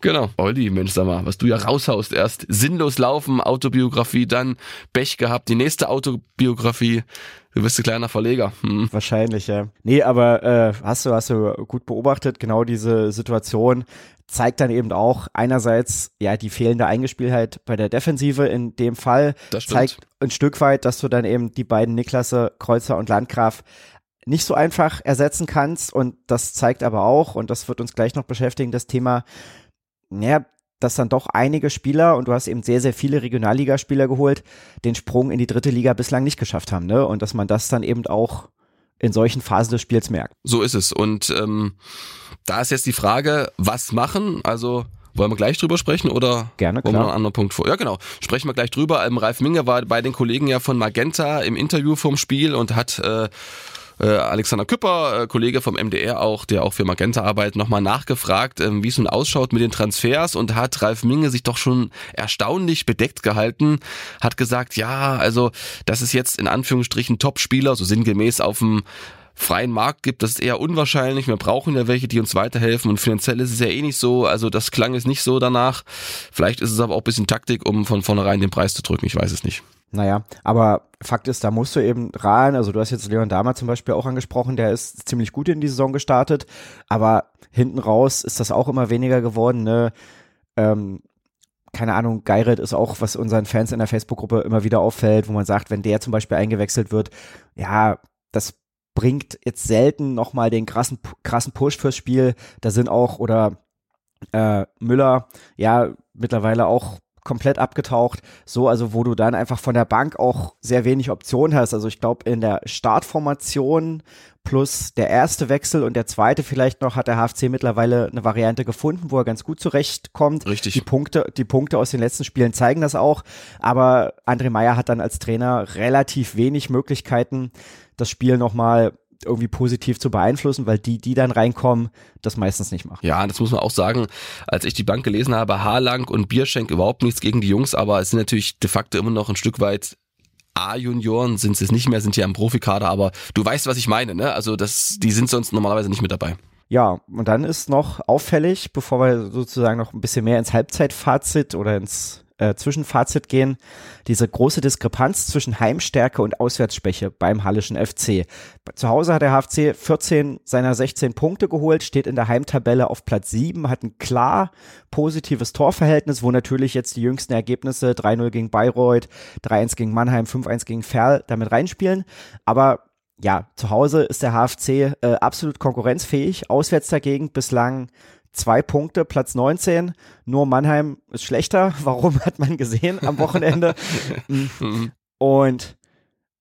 genau. Olli, Mensch, sag mal, was du ja raushaust erst. Sinnlos laufen, Autobiografie, dann Pech gehabt, die nächste Autobiografie. Du bist ein kleiner Verleger. Hm. Wahrscheinlich, ja. Nee, aber äh, hast du, hast du gut beobachtet, genau diese Situation zeigt dann eben auch einerseits ja die fehlende Eingespieltheit bei der Defensive in dem Fall. Das. Zeigt ein Stück weit, dass du dann eben die beiden Niklasse, Kreuzer und Landgraf nicht so einfach ersetzen kannst und das zeigt aber auch, und das wird uns gleich noch beschäftigen, das Thema, ja, dass dann doch einige Spieler, und du hast eben sehr, sehr viele Regionalligaspieler geholt, den Sprung in die dritte Liga bislang nicht geschafft haben, ne? Und dass man das dann eben auch in solchen Phasen des Spiels merkt. So ist es. Und ähm, da ist jetzt die Frage, was machen? Also wollen wir gleich drüber sprechen oder Gerne, wollen klar. wir einen anderen Punkt vor? Ja, genau. Sprechen wir gleich drüber. Ähm, Ralf Minge war bei den Kollegen ja von Magenta im Interview vom Spiel und hat äh, äh, Alexander Küpper, äh, Kollege vom MDR auch, der auch für Magenta arbeitet, nochmal nachgefragt, ähm, wie es nun ausschaut mit den Transfers und hat Ralf Minge sich doch schon erstaunlich bedeckt gehalten, hat gesagt, ja, also das ist jetzt in Anführungsstrichen Top-Spieler, so sinngemäß auf dem freien Markt gibt, das ist eher unwahrscheinlich. Wir brauchen ja welche, die uns weiterhelfen und finanziell ist es ja eh nicht so. Also das klang es nicht so danach. Vielleicht ist es aber auch ein bisschen Taktik, um von vornherein den Preis zu drücken. Ich weiß es nicht. Naja, aber Fakt ist, da musst du eben rein. Also du hast jetzt Leon Dahmer zum Beispiel auch angesprochen, der ist ziemlich gut in die Saison gestartet, aber hinten raus ist das auch immer weniger geworden. Ne? Ähm, keine Ahnung, Geiret ist auch, was unseren Fans in der Facebook-Gruppe immer wieder auffällt, wo man sagt, wenn der zum Beispiel eingewechselt wird, ja, das bringt jetzt selten nochmal den krassen, krassen Push fürs Spiel. Da sind auch, oder äh, Müller, ja, mittlerweile auch komplett abgetaucht. So, also wo du dann einfach von der Bank auch sehr wenig Optionen hast. Also ich glaube, in der Startformation plus der erste Wechsel und der zweite vielleicht noch hat der HFC mittlerweile eine Variante gefunden, wo er ganz gut zurechtkommt. Richtig. Die Punkte, die Punkte aus den letzten Spielen zeigen das auch. Aber André Meyer hat dann als Trainer relativ wenig Möglichkeiten, das Spiel nochmal irgendwie positiv zu beeinflussen, weil die, die dann reinkommen, das meistens nicht machen. Ja, das muss man auch sagen. Als ich die Bank gelesen habe, Haarlang und Bierschenk überhaupt nichts gegen die Jungs, aber es sind natürlich de facto immer noch ein Stück weit A-Junioren sind es nicht mehr, sind ja im Profikader, aber du weißt, was ich meine, ne? Also das, die sind sonst normalerweise nicht mit dabei. Ja, und dann ist noch auffällig, bevor wir sozusagen noch ein bisschen mehr ins Halbzeitfazit oder ins äh, Zwischenfazit gehen, diese große Diskrepanz zwischen Heimstärke und Auswärtsschwäche beim Hallischen FC. Zu Hause hat der HFC 14 seiner 16 Punkte geholt, steht in der Heimtabelle auf Platz 7, hat ein klar positives Torverhältnis, wo natürlich jetzt die jüngsten Ergebnisse 3-0 gegen Bayreuth, 3-1 gegen Mannheim, 5-1 gegen Ferl damit reinspielen. Aber ja, zu Hause ist der HFC äh, absolut konkurrenzfähig, auswärts dagegen bislang zwei Punkte, Platz 19. Nur Mannheim ist schlechter. [laughs] Warum hat man gesehen am Wochenende? [laughs] Mhm. und,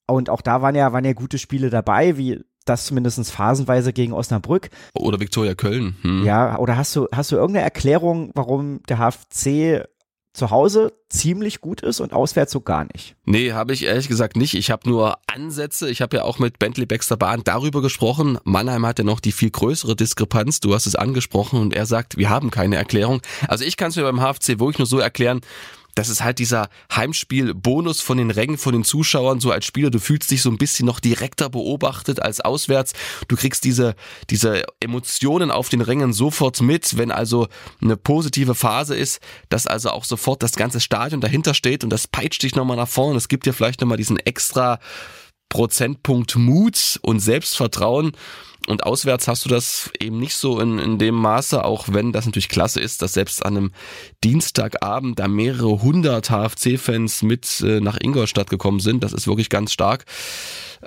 und auch da waren ja, waren ja gute Spiele dabei, wie das zumindest phasenweise gegen Osnabrück. Oder Viktoria Köln. Hm. Ja, oder hast du, hast du irgendeine Erklärung, warum der HFC zu Hause ziemlich gut ist und auswärts so gar nicht. Nee, habe ich ehrlich gesagt nicht. Ich habe nur Ansätze. Ich habe ja auch mit Bentley Baxter Bahn darüber gesprochen. Mannheim hat ja noch die viel größere Diskrepanz. Du hast es angesprochen und er sagt, wir haben keine Erklärung. Also ich kann es mir beim HFC wirklich nur so erklären, das ist halt dieser Heimspiel-Bonus von den Rängen, von den Zuschauern, so als Spieler, du fühlst dich so ein bisschen noch direkter beobachtet als auswärts. Du kriegst diese, diese Emotionen auf den Rängen sofort mit, wenn also eine positive Phase ist, dass also auch sofort das ganze Stadion dahinter steht und das peitscht dich nochmal nach vorne. Es gibt dir vielleicht nochmal diesen extra Prozentpunkt Mut und Selbstvertrauen. Und auswärts hast du das eben nicht so in, in dem Maße, auch wenn das natürlich klasse ist, dass selbst an einem Dienstagabend da mehrere hundert HFC-Fans mit äh, nach Ingolstadt gekommen sind. Das ist wirklich ganz stark.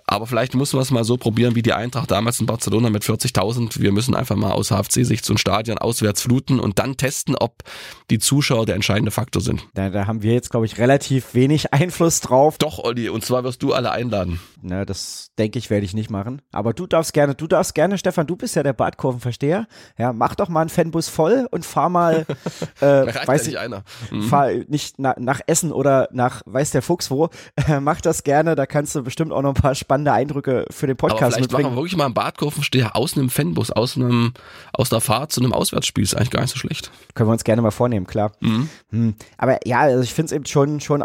Aber vielleicht muss man es mal so probieren wie die Eintracht damals in Barcelona mit 40.000. Wir müssen einfach mal aus HFC-Sicht so ein Stadion auswärts fluten und dann testen, ob die Zuschauer der entscheidende Faktor sind. Da, da haben wir jetzt, glaube ich, relativ wenig Einfluss drauf. Doch, Olli, und zwar wirst du alle einladen. Na, das denke ich, werde ich nicht machen. Aber du darfst gerne, du darfst gerne, Stefan, du bist ja der Badkurvenversteher. Ja, mach doch mal einen Fanbus voll und fahr mal, [laughs] äh, weiß ich, einer. Mhm. fahr nicht na, nach Essen oder nach weiß der Fuchs wo. Äh, [laughs] mach das gerne, da kannst du bestimmt auch noch ein paar spannende Eindrücke für den Podcast Aber vielleicht mitbringen. machen wir wirklich mal einen Badkurvensteher aus einem Fanbus, aus einem, aus einer Fahrt zu einem Auswärtsspiel. Ist eigentlich gar nicht so schlecht. Können wir uns gerne mal vornehmen, klar. Mhm. Hm. Aber ja, also ich finde es eben schon, schon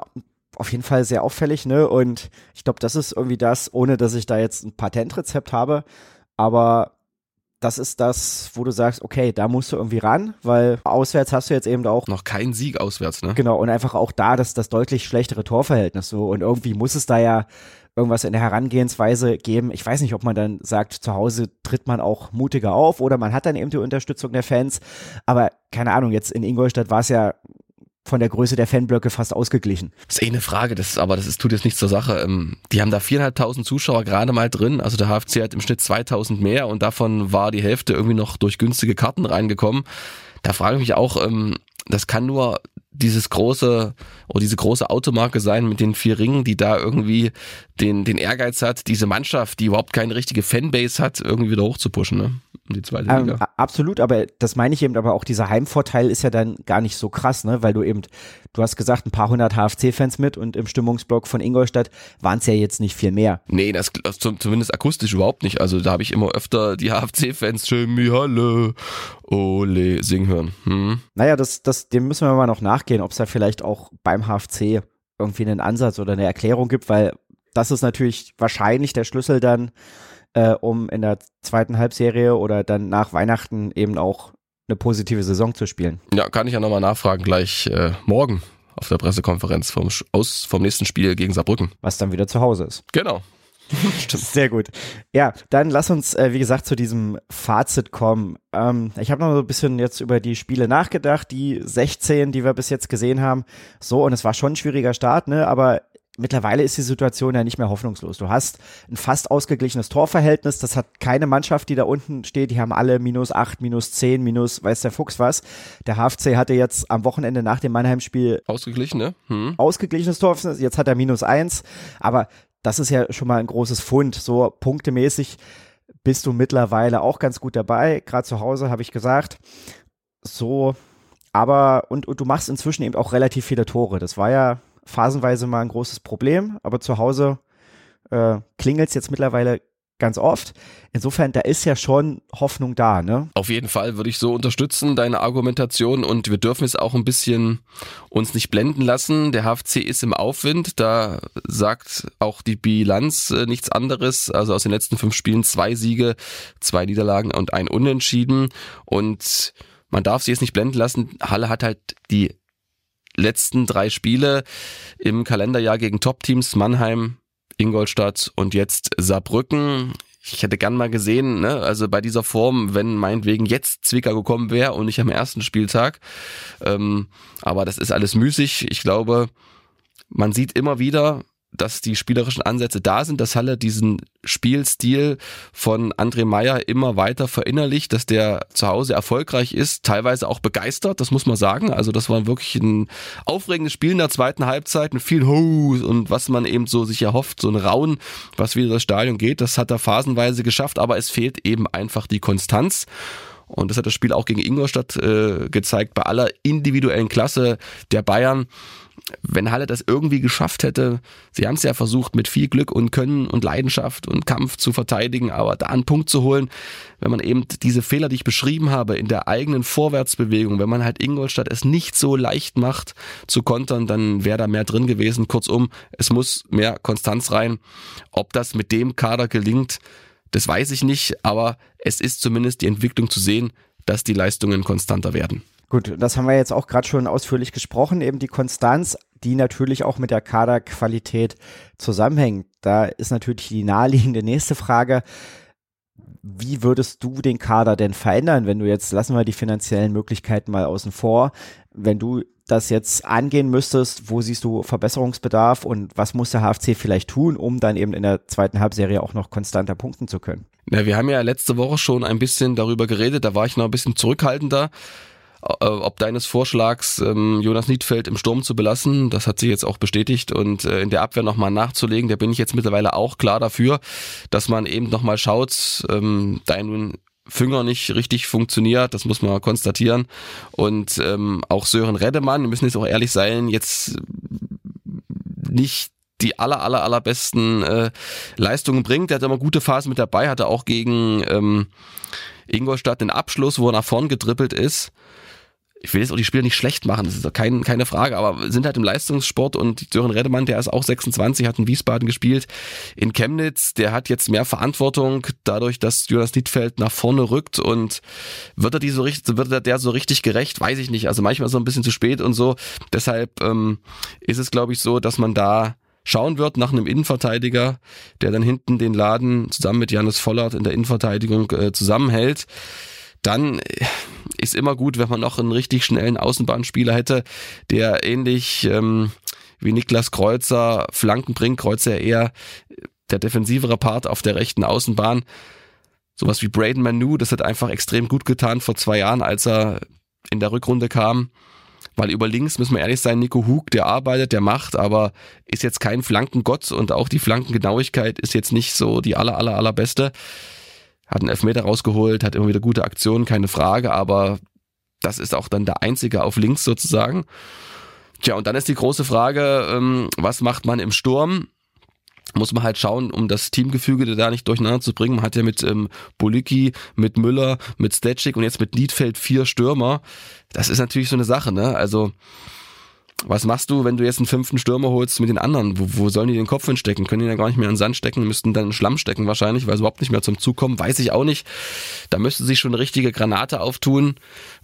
auf jeden Fall sehr auffällig, ne? Und ich glaube, das ist irgendwie das, ohne dass ich da jetzt ein Patentrezept habe, aber das ist das, wo du sagst, okay, da musst du irgendwie ran, weil auswärts hast du jetzt eben auch noch keinen Sieg auswärts, ne? Genau und einfach auch da das das deutlich schlechtere Torverhältnis so und irgendwie muss es da ja irgendwas in der Herangehensweise geben. Ich weiß nicht, ob man dann sagt, zu Hause tritt man auch mutiger auf oder man hat dann eben die Unterstützung der Fans, aber keine Ahnung, jetzt in Ingolstadt war es ja von der Größe der Fanblöcke fast ausgeglichen. Das ist eh eine Frage, das ist, aber das ist, tut jetzt nichts zur Sache. Ähm, die haben da viereinhalbtausend Zuschauer gerade mal drin. Also der HFC hat im Schnitt 2000 mehr und davon war die Hälfte irgendwie noch durch günstige Karten reingekommen. Da frage ich mich auch, ähm, das kann nur dieses große oder diese große Automarke sein mit den vier Ringen, die da irgendwie den, den Ehrgeiz hat, diese Mannschaft, die überhaupt keine richtige Fanbase hat, irgendwie wieder hochzupuschen. Ne? um die zweite Liga. Ähm, absolut, aber das meine ich eben, aber auch dieser Heimvorteil ist ja dann gar nicht so krass, ne? Weil du eben, du hast gesagt, ein paar hundert HFC-Fans mit und im Stimmungsblock von Ingolstadt waren es ja jetzt nicht viel mehr. Nee, das, das zumindest akustisch überhaupt nicht. Also da habe ich immer öfter die HFC-Fans Jimmy Halle, Ole singen hören. Hm. Naja, das, das, dem müssen wir mal noch nachgehen, ob es da vielleicht auch beim HFC irgendwie einen Ansatz oder eine Erklärung gibt, weil das ist natürlich wahrscheinlich der Schlüssel dann äh, um in der zweiten Halbserie oder dann nach Weihnachten eben auch eine positive Saison zu spielen. Ja, kann ich ja nochmal nachfragen, gleich äh, morgen auf der Pressekonferenz vom, aus, vom nächsten Spiel gegen Saarbrücken. Was dann wieder zu Hause ist. Genau. [laughs] Stimmt. Sehr gut. Ja, dann lass uns, äh, wie gesagt, zu diesem Fazit kommen. Ähm, ich habe noch so ein bisschen jetzt über die Spiele nachgedacht, die 16, die wir bis jetzt gesehen haben. So, und es war schon ein schwieriger Start, ne? Aber mittlerweile ist die Situation ja nicht mehr hoffnungslos. Du hast ein fast ausgeglichenes Torverhältnis. Das hat keine Mannschaft, die da unten steht. Die haben alle minus acht, minus zehn, minus weiß der Fuchs was. Der HFC hatte jetzt am Wochenende nach dem Mannheim-Spiel ausgeglichen, ne? Hm. Ausgeglichenes Tor. Jetzt hat er minus eins. Aber das ist ja schon mal ein großes Fund. So punktemäßig bist du mittlerweile auch ganz gut dabei. Gerade zu Hause habe ich gesagt. So, aber und, und du machst inzwischen eben auch relativ viele Tore. Das war ja phasenweise mal ein großes Problem, aber zu Hause äh, klingelt es jetzt mittlerweile ganz oft. Insofern, da ist ja schon Hoffnung da, ne? Auf jeden Fall würde ich so unterstützen, deine Argumentation und wir dürfen es auch ein bisschen uns nicht blenden lassen. Der HFC ist im Aufwind, da sagt auch die Bilanz äh, nichts anderes. Also aus den letzten fünf Spielen zwei Siege, zwei Niederlagen und ein Unentschieden und man darf sich jetzt nicht blenden lassen. Halle hat halt die letzten drei Spiele im Kalenderjahr gegen Top-Teams Mannheim, Ingolstadt und jetzt Saarbrücken. Ich hätte gern mal gesehen, ne, also bei dieser Form, wenn meinetwegen jetzt Zwickau gekommen wäre und nicht am ersten Spieltag. Ähm, aber das ist alles müßig. Ich glaube, man sieht immer wieder, dass die spielerischen Ansätze da sind, dass Halle diesen Spielstil von André Meyer immer weiter verinnerlicht, dass der zu Hause erfolgreich ist, teilweise auch begeistert, das muss man sagen. Also das war wirklich ein aufregendes Spiel in der zweiten Halbzeit mit viel Ho und was man eben so sich erhofft, so ein Raun, was wieder das Stadion geht, das hat er phasenweise geschafft, aber es fehlt eben einfach die Konstanz. Und das hat das Spiel auch gegen Ingolstadt äh, gezeigt, bei aller individuellen Klasse der Bayern wenn Halle das irgendwie geschafft hätte, sie haben es ja versucht mit viel Glück und Können und Leidenschaft und Kampf zu verteidigen, aber da einen Punkt zu holen, wenn man eben diese Fehler, die ich beschrieben habe, in der eigenen Vorwärtsbewegung, wenn man halt Ingolstadt es nicht so leicht macht zu kontern, dann wäre da mehr drin gewesen. Kurzum, es muss mehr Konstanz rein. Ob das mit dem Kader gelingt, das weiß ich nicht, aber es ist zumindest die Entwicklung zu sehen, dass die Leistungen konstanter werden. Gut, das haben wir jetzt auch gerade schon ausführlich gesprochen, eben die Konstanz, die natürlich auch mit der Kaderqualität zusammenhängt. Da ist natürlich die naheliegende nächste Frage, wie würdest du den Kader denn verändern, wenn du jetzt, lassen wir die finanziellen Möglichkeiten mal außen vor, wenn du das jetzt angehen müsstest, wo siehst du Verbesserungsbedarf und was muss der HFC vielleicht tun, um dann eben in der zweiten Halbserie auch noch konstanter punkten zu können? Na, wir haben ja letzte Woche schon ein bisschen darüber geredet, da war ich noch ein bisschen zurückhaltender ob deines Vorschlags, ähm, Jonas Niedfeld im Sturm zu belassen, das hat sich jetzt auch bestätigt und äh, in der Abwehr nochmal nachzulegen, da bin ich jetzt mittlerweile auch klar dafür, dass man eben nochmal schaut, ähm, dein Fünger nicht richtig funktioniert, das muss man konstatieren. Und ähm, auch Sören Reddemann, wir müssen jetzt auch ehrlich sein, jetzt nicht die aller, aller, allerbesten äh, Leistungen bringt. Er hat immer gute Phasen mit dabei, hatte auch gegen ähm, Ingolstadt den Abschluss, wo er nach vorn gedribbelt ist ich will jetzt auch die Spieler nicht schlecht machen, das ist kein, keine Frage, aber sind halt im Leistungssport und Sören Redemann, der ist auch 26, hat in Wiesbaden gespielt, in Chemnitz, der hat jetzt mehr Verantwortung dadurch, dass Jonas Niedfeld nach vorne rückt und wird er die so richtig, wird er der so richtig gerecht, weiß ich nicht, also manchmal so ein bisschen zu spät und so, deshalb ähm, ist es glaube ich so, dass man da schauen wird nach einem Innenverteidiger, der dann hinten den Laden zusammen mit Janis Vollert in der Innenverteidigung äh, zusammenhält. Dann äh, ist immer gut, wenn man noch einen richtig schnellen Außenbahnspieler hätte, der ähnlich ähm, wie Niklas Kreuzer Flanken bringt. Kreuzer eher der defensivere Part auf der rechten Außenbahn. Sowas wie Braden Manu, das hat einfach extrem gut getan vor zwei Jahren, als er in der Rückrunde kam. Weil über links müssen wir ehrlich sein, Nico Hug, der arbeitet, der macht, aber ist jetzt kein Flankengott und auch die Flankengenauigkeit ist jetzt nicht so die aller, aller, allerbeste. Hat einen Elfmeter rausgeholt, hat immer wieder gute Aktionen, keine Frage, aber das ist auch dann der einzige auf links sozusagen. Tja, und dann ist die große Frage, ähm, was macht man im Sturm? muss man halt schauen, um das Teamgefüge da nicht durcheinander zu bringen. Man hat ja mit ähm, Bolicki, mit Müller, mit Stetschik und jetzt mit Niedfeld vier Stürmer. Das ist natürlich so eine Sache, ne? Also was machst du, wenn du jetzt einen fünften Stürmer holst mit den anderen? Wo, wo sollen die den Kopf hinstecken? Können die dann gar nicht mehr in den Sand stecken, müssten dann in den Schlamm stecken wahrscheinlich, weil sie überhaupt nicht mehr zum Zug kommen? Weiß ich auch nicht. Da müsste sich schon eine richtige Granate auftun.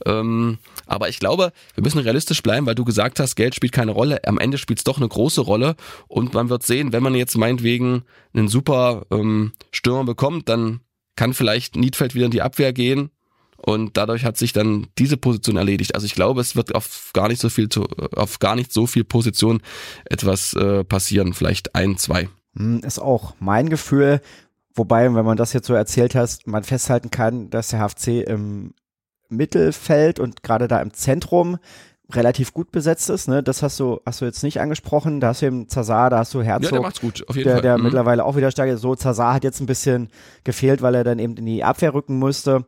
Ähm, aber ich glaube, wir müssen realistisch bleiben, weil du gesagt hast, Geld spielt keine Rolle. Am Ende spielt es doch eine große Rolle. Und man wird sehen, wenn man jetzt meinetwegen einen super ähm, Stürmer bekommt, dann kann vielleicht Niedfeld wieder in die Abwehr gehen und dadurch hat sich dann diese Position erledigt. Also ich glaube, es wird auf gar nicht so viel auf gar nicht so viel Position etwas äh, passieren, vielleicht ein, zwei. Hm, ist auch mein Gefühl, wobei, wenn man das jetzt so erzählt hast, man festhalten kann, dass der HFC im Mittelfeld und gerade da im Zentrum relativ gut besetzt ist, ne? Das hast du, hast du jetzt nicht angesprochen. Da hast du eben Zazar, da hast du Herzog. Ja, der macht's gut, auf jeden der, Fall. Der mhm. mittlerweile auch wieder stark ist. So, Zazar hat jetzt ein bisschen gefehlt, weil er dann eben in die Abwehr rücken musste.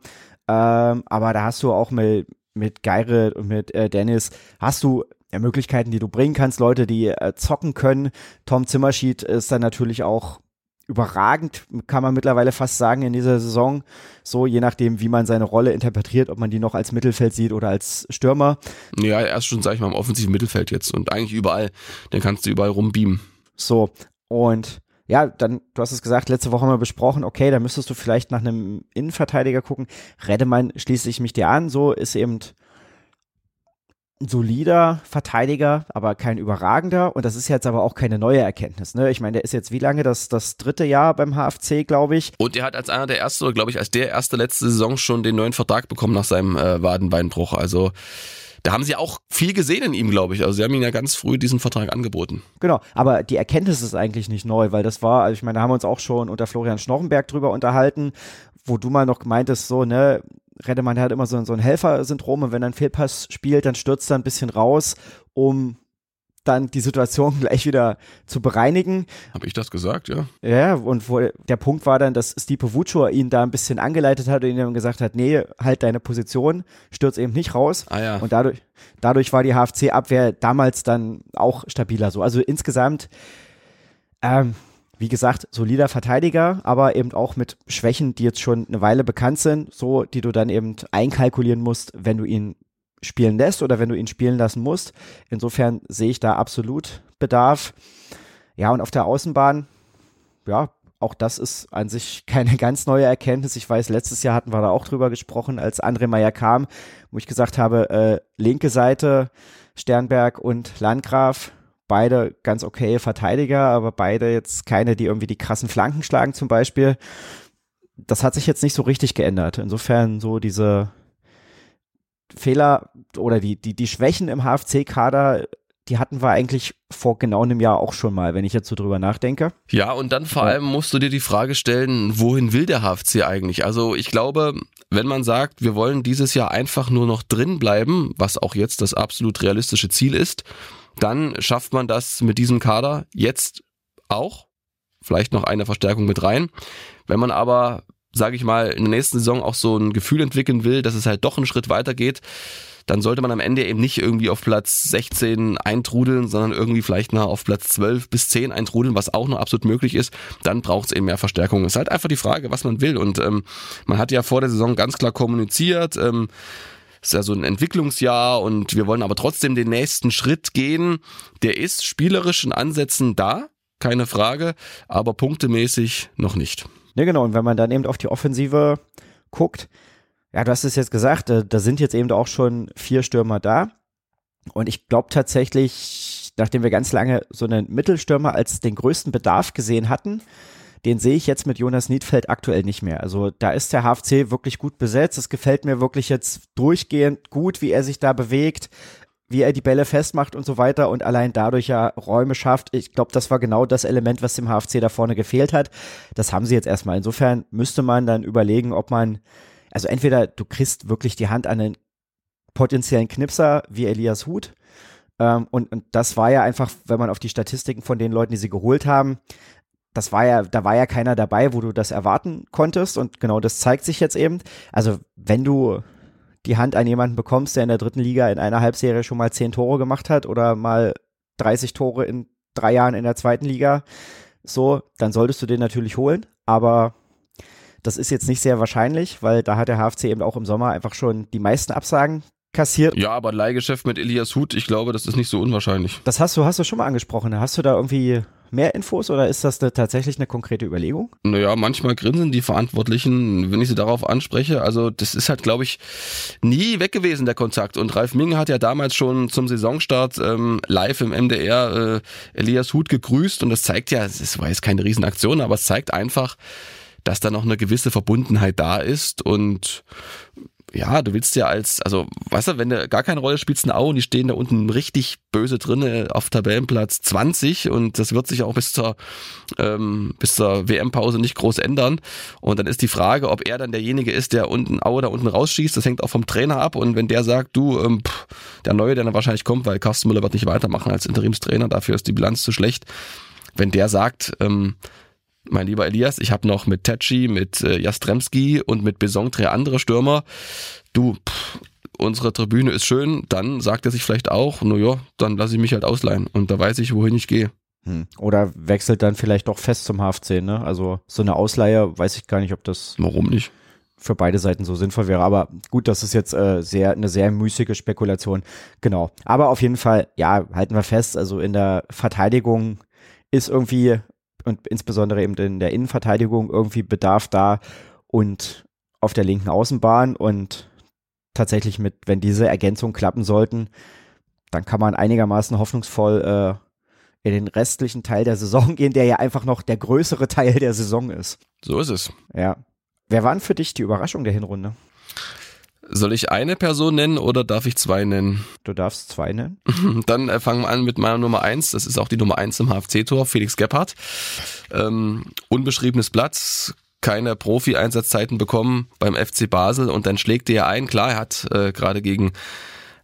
Ähm, aber da hast du auch mit, mit Geire und mit äh, Dennis, hast du ja, Möglichkeiten, die du bringen kannst, Leute, die äh, zocken können. Tom Zimmerschied ist dann natürlich auch überragend, kann man mittlerweile fast sagen, in dieser Saison. So, je nachdem, wie man seine Rolle interpretiert, ob man die noch als Mittelfeld sieht oder als Stürmer. Ja, er ist schon, sag ich mal, im offensiven Mittelfeld jetzt und eigentlich überall. Den kannst du überall rumbeamen. So, und ja, dann, du hast es gesagt, letzte Woche haben wir besprochen, okay, da müsstest du vielleicht nach einem Innenverteidiger gucken. Redemann schließe ich mich dir an, so ist eben ein solider Verteidiger, aber kein überragender. Und das ist jetzt aber auch keine neue Erkenntnis. Ne? Ich meine, der ist jetzt wie lange? Das, das dritte Jahr beim HFC, glaube ich. Und er hat als einer der ersten, glaube ich, als der erste letzte Saison schon den neuen Vertrag bekommen nach seinem äh, Wadenbeinbruch. Also da haben sie auch viel gesehen in ihm, glaube ich. Also sie haben ihn ja ganz früh diesen Vertrag angeboten. Genau, aber die Erkenntnis ist eigentlich nicht neu, weil das war, also ich meine, da haben wir uns auch schon unter Florian Schnorrenberg drüber unterhalten, wo du mal noch meintest, so, ne, Redemann hat immer so, so ein Helfersyndrom und wenn er einen Fehlpass spielt, dann stürzt er ein bisschen raus, um dann die Situation [laughs] gleich wieder zu bereinigen. Habe ich das gesagt, ja? Ja, und wo, der Punkt war dann, dass Stipe Vuccio ihn da ein bisschen angeleitet hat und ihm gesagt hat, nee, halt deine Position, stürz eben nicht raus. Ah, ja. Und dadurch, dadurch war die HFC-Abwehr damals dann auch stabiler so. Also insgesamt, ähm, wie gesagt, solider Verteidiger, aber eben auch mit Schwächen, die jetzt schon eine Weile bekannt sind, so, die du dann eben einkalkulieren musst, wenn du ihn spielen lässt oder wenn du ihn spielen lassen musst. Insofern sehe ich da absolut Bedarf. Ja, und auf der Außenbahn, ja, auch das ist an sich [laughs] keine ganz neue Erkenntnis. Ich weiß, letztes Jahr hatten wir da auch drüber gesprochen, als André Meyer kam, wo ich gesagt habe, äh, linke Seite, Sternberg und Landgraf, beide ganz okay Verteidiger, aber beide jetzt keine, die irgendwie die krassen Flanken schlagen zum Beispiel. Das hat sich jetzt nicht so richtig geändert. Insofern so diese Fehler oder die, die, die Schwächen im HFC-Kader, die hatten wir eigentlich vor genau einem Jahr auch schon mal, wenn ich jetzt so drüber nachdenke. Ja, und dann vor allem musst du dir die Frage stellen, wohin will der HFC eigentlich? Also ich glaube, wenn man sagt, wir wollen dieses Jahr einfach nur noch drin bleiben, was auch jetzt das absolut realistische Ziel ist, dann schafft man das mit diesem Kader jetzt auch. Vielleicht noch eine Verstärkung mit rein. Wenn man aber sage ich mal, in der nächsten Saison auch so ein Gefühl entwickeln will, dass es halt doch einen Schritt weiter geht, dann sollte man am Ende eben nicht irgendwie auf Platz 16 eintrudeln, sondern irgendwie vielleicht mal auf Platz 12 bis 10 eintrudeln, was auch noch absolut möglich ist. Dann braucht es eben mehr Verstärkung. Es ist halt einfach die Frage, was man will. Und ähm, man hat ja vor der Saison ganz klar kommuniziert, ähm, ist ja so ein Entwicklungsjahr und wir wollen aber trotzdem den nächsten Schritt gehen. Der ist spielerisch in Ansätzen da, keine Frage, aber punktemäßig noch nicht. Ne, genau. Und wenn man dann eben auf die Offensive guckt, ja, du hast es jetzt gesagt, da, sind jetzt eben auch schon vier Stürmer da. Und ich glaube tatsächlich, nachdem wir ganz lange so einen Mittelstürmer als den größten Bedarf gesehen hatten, den sehe ich jetzt mit Jonas Niedfeld aktuell nicht mehr. Also da ist der HFC wirklich gut besetzt. Es gefällt mir wirklich jetzt durchgehend gut, wie er sich da bewegt wie er die Bälle festmacht und so weiter und allein dadurch ja Räume schafft. Ich glaube, das war genau das Element, was dem HFC da vorne gefehlt hat. Das haben sie jetzt erstmal. Insofern müsste man dann überlegen, ob man, also entweder du kriegst wirklich die Hand an einen potenziellen Knipser wie Elias Huth. Ähm, und, und das war ja einfach, wenn man auf die Statistiken von den Leuten, die sie geholt haben, das war ja, da war ja keiner dabei, wo du das erwarten konntest und genau das zeigt sich jetzt eben. Also wenn du die Hand an jemanden bekommst, der in der dritten Liga in einer Halbserie schon mal zehn Tore gemacht hat oder mal 30 Tore in drei Jahren in der zweiten Liga, so, dann solltest du den natürlich holen. Aber das ist jetzt nicht sehr wahrscheinlich, weil da hat der HFC eben auch im Sommer einfach schon die meisten Absagen kassiert. Ja, aber ein Leihgeschäft mit Elias Huth, ich glaube, das ist nicht so unwahrscheinlich. Das hast du, hast du schon mal angesprochen. Hast du da irgendwie mehr Infos oder ist das eine, tatsächlich eine konkrete Überlegung? Naja, manchmal grinsen die Verantwortlichen, wenn ich sie darauf anspreche. Also das ist halt, glaube ich, nie weg gewesen, der Kontakt. Und Ralf Minge hat ja damals schon zum Saisonstart ähm, live im MDR äh, Elias Huth gegrüßt und das zeigt ja, es war jetzt keine Riesenaktion, aber es zeigt einfach, dass da noch eine gewisse Verbundenheit da ist und ja, du willst ja als, also, weißt du, wenn du gar keine Rolle spielst in Au und die stehen da unten richtig böse drin auf Tabellenplatz 20 und das wird sich auch bis zur, ähm, zur WM-Pause nicht groß ändern. Und dann ist die Frage, ob er dann derjenige ist, der unten Aue da unten rausschießt. Das hängt auch vom Trainer ab. Und wenn der sagt, du, ähm, pff, der Neue, der dann wahrscheinlich kommt, weil Carsten Müller wird nicht weitermachen als Interimstrainer, dafür ist die Bilanz zu schlecht. Wenn der sagt, ähm, mein lieber Elias, ich habe noch mit Tetschi, mit äh, Jastremski und mit Besong drei andere Stürmer. Du, pff, unsere Tribüne ist schön, dann sagt er sich vielleicht auch, na ja, dann lasse ich mich halt ausleihen und da weiß ich, wohin ich gehe. Hm. Oder wechselt dann vielleicht doch fest zum HFC, ne? Also so eine Ausleihe, weiß ich gar nicht, ob das Warum nicht? für beide Seiten so sinnvoll wäre. Aber gut, das ist jetzt äh, sehr eine sehr müßige Spekulation. Genau. Aber auf jeden Fall, ja, halten wir fest, also in der Verteidigung ist irgendwie und insbesondere eben in der Innenverteidigung irgendwie Bedarf da und auf der linken Außenbahn und tatsächlich mit, wenn diese Ergänzungen klappen sollten, dann kann man einigermaßen hoffnungsvoll äh, in den restlichen Teil der Saison [laughs] gehen, der ja einfach noch der größere Teil der Saison ist. So ist es. Ja. Wer waren für dich die Überraschung der Hinrunde? Soll ich eine Person nennen oder darf ich zwei nennen? Du darfst zwei nennen. Dann äh, fangen wir an mit meiner Nummer eins. Das ist auch die Nummer eins im HFC-Tor, Felix Gebhardt. Ähm, unbeschriebenes Blatt, keine Profi-Einsatzzeiten bekommen beim FC Basel und dann schlägt er ein. Klar, er hat äh, gerade gegen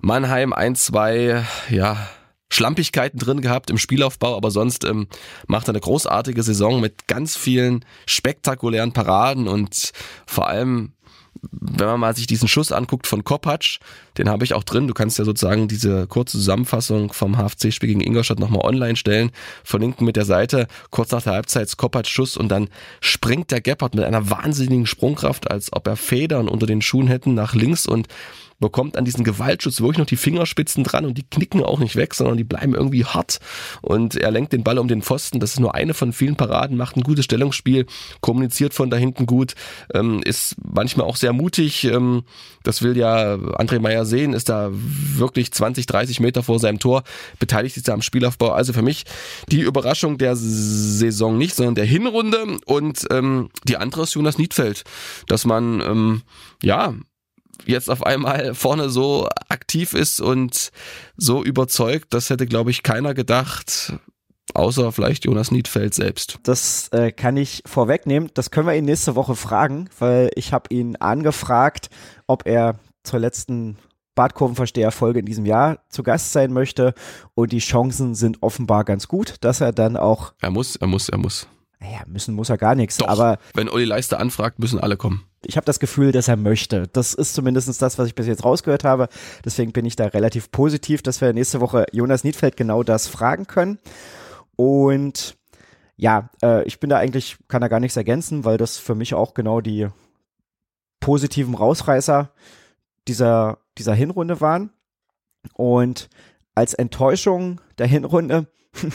Mannheim ein, zwei, ja, Schlampigkeiten drin gehabt im Spielaufbau, aber sonst ähm, macht er eine großartige Saison mit ganz vielen spektakulären Paraden und vor allem wenn man mal sich diesen Schuss anguckt von Kopacz, den habe ich auch drin. Du kannst ja sozusagen diese kurze Zusammenfassung vom HFC-Spiel gegen Ingolstadt nochmal online stellen, verlinken mit der Seite, kurz nach der Halbzeit Kopacz-Schuss und dann springt der Gebhardt mit einer wahnsinnigen Sprungkraft, als ob er Federn unter den Schuhen hätten nach links und bekommt an diesen Gewaltschutz wirklich noch die Fingerspitzen dran und die knicken auch nicht weg, sondern die bleiben irgendwie hart. Und er lenkt den Ball um den Pfosten. Das ist nur eine von vielen Paraden, macht ein gutes Stellungsspiel, kommuniziert von da hinten gut, ähm, ist manchmal auch sehr mutig. Ähm, das will ja André Meyer sehen, ist da wirklich 20, 30 Meter vor seinem Tor, beteiligt sich da am Spielaufbau. Also für mich die Überraschung der Saison nicht, sondern der Hinrunde. Und ähm, die andere ist Jonas Niedfeld, dass man ähm, ja jetzt auf einmal vorne so aktiv ist und so überzeugt, das hätte, glaube ich, keiner gedacht. Außer vielleicht Jonas Niedfeld selbst. Das äh, kann ich vorwegnehmen. Das können wir ihn nächste Woche fragen, weil ich habe ihn angefragt, ob er zur letzten Badkurvenversteher-Folge in diesem Jahr zu Gast sein möchte. Und die Chancen sind offenbar ganz gut, dass er dann auch. Er muss, er muss, er muss. Naja, müssen muss er gar nichts. Doch, aber wenn Olli Leister anfragt, müssen alle kommen ich habe das Gefühl, dass er möchte. Das ist zumindest das, was ich bis jetzt rausgehört habe. Deswegen bin ich da relativ positiv, dass wir nächste Woche Jonas Niedfeld genau das fragen können. Und ja, äh, ich bin da eigentlich, kann da gar nichts ergänzen, weil das für mich auch genau die positiven Rausreißer dieser, dieser Hinrunde waren. Und als Enttäuschung der Hinrunde [laughs]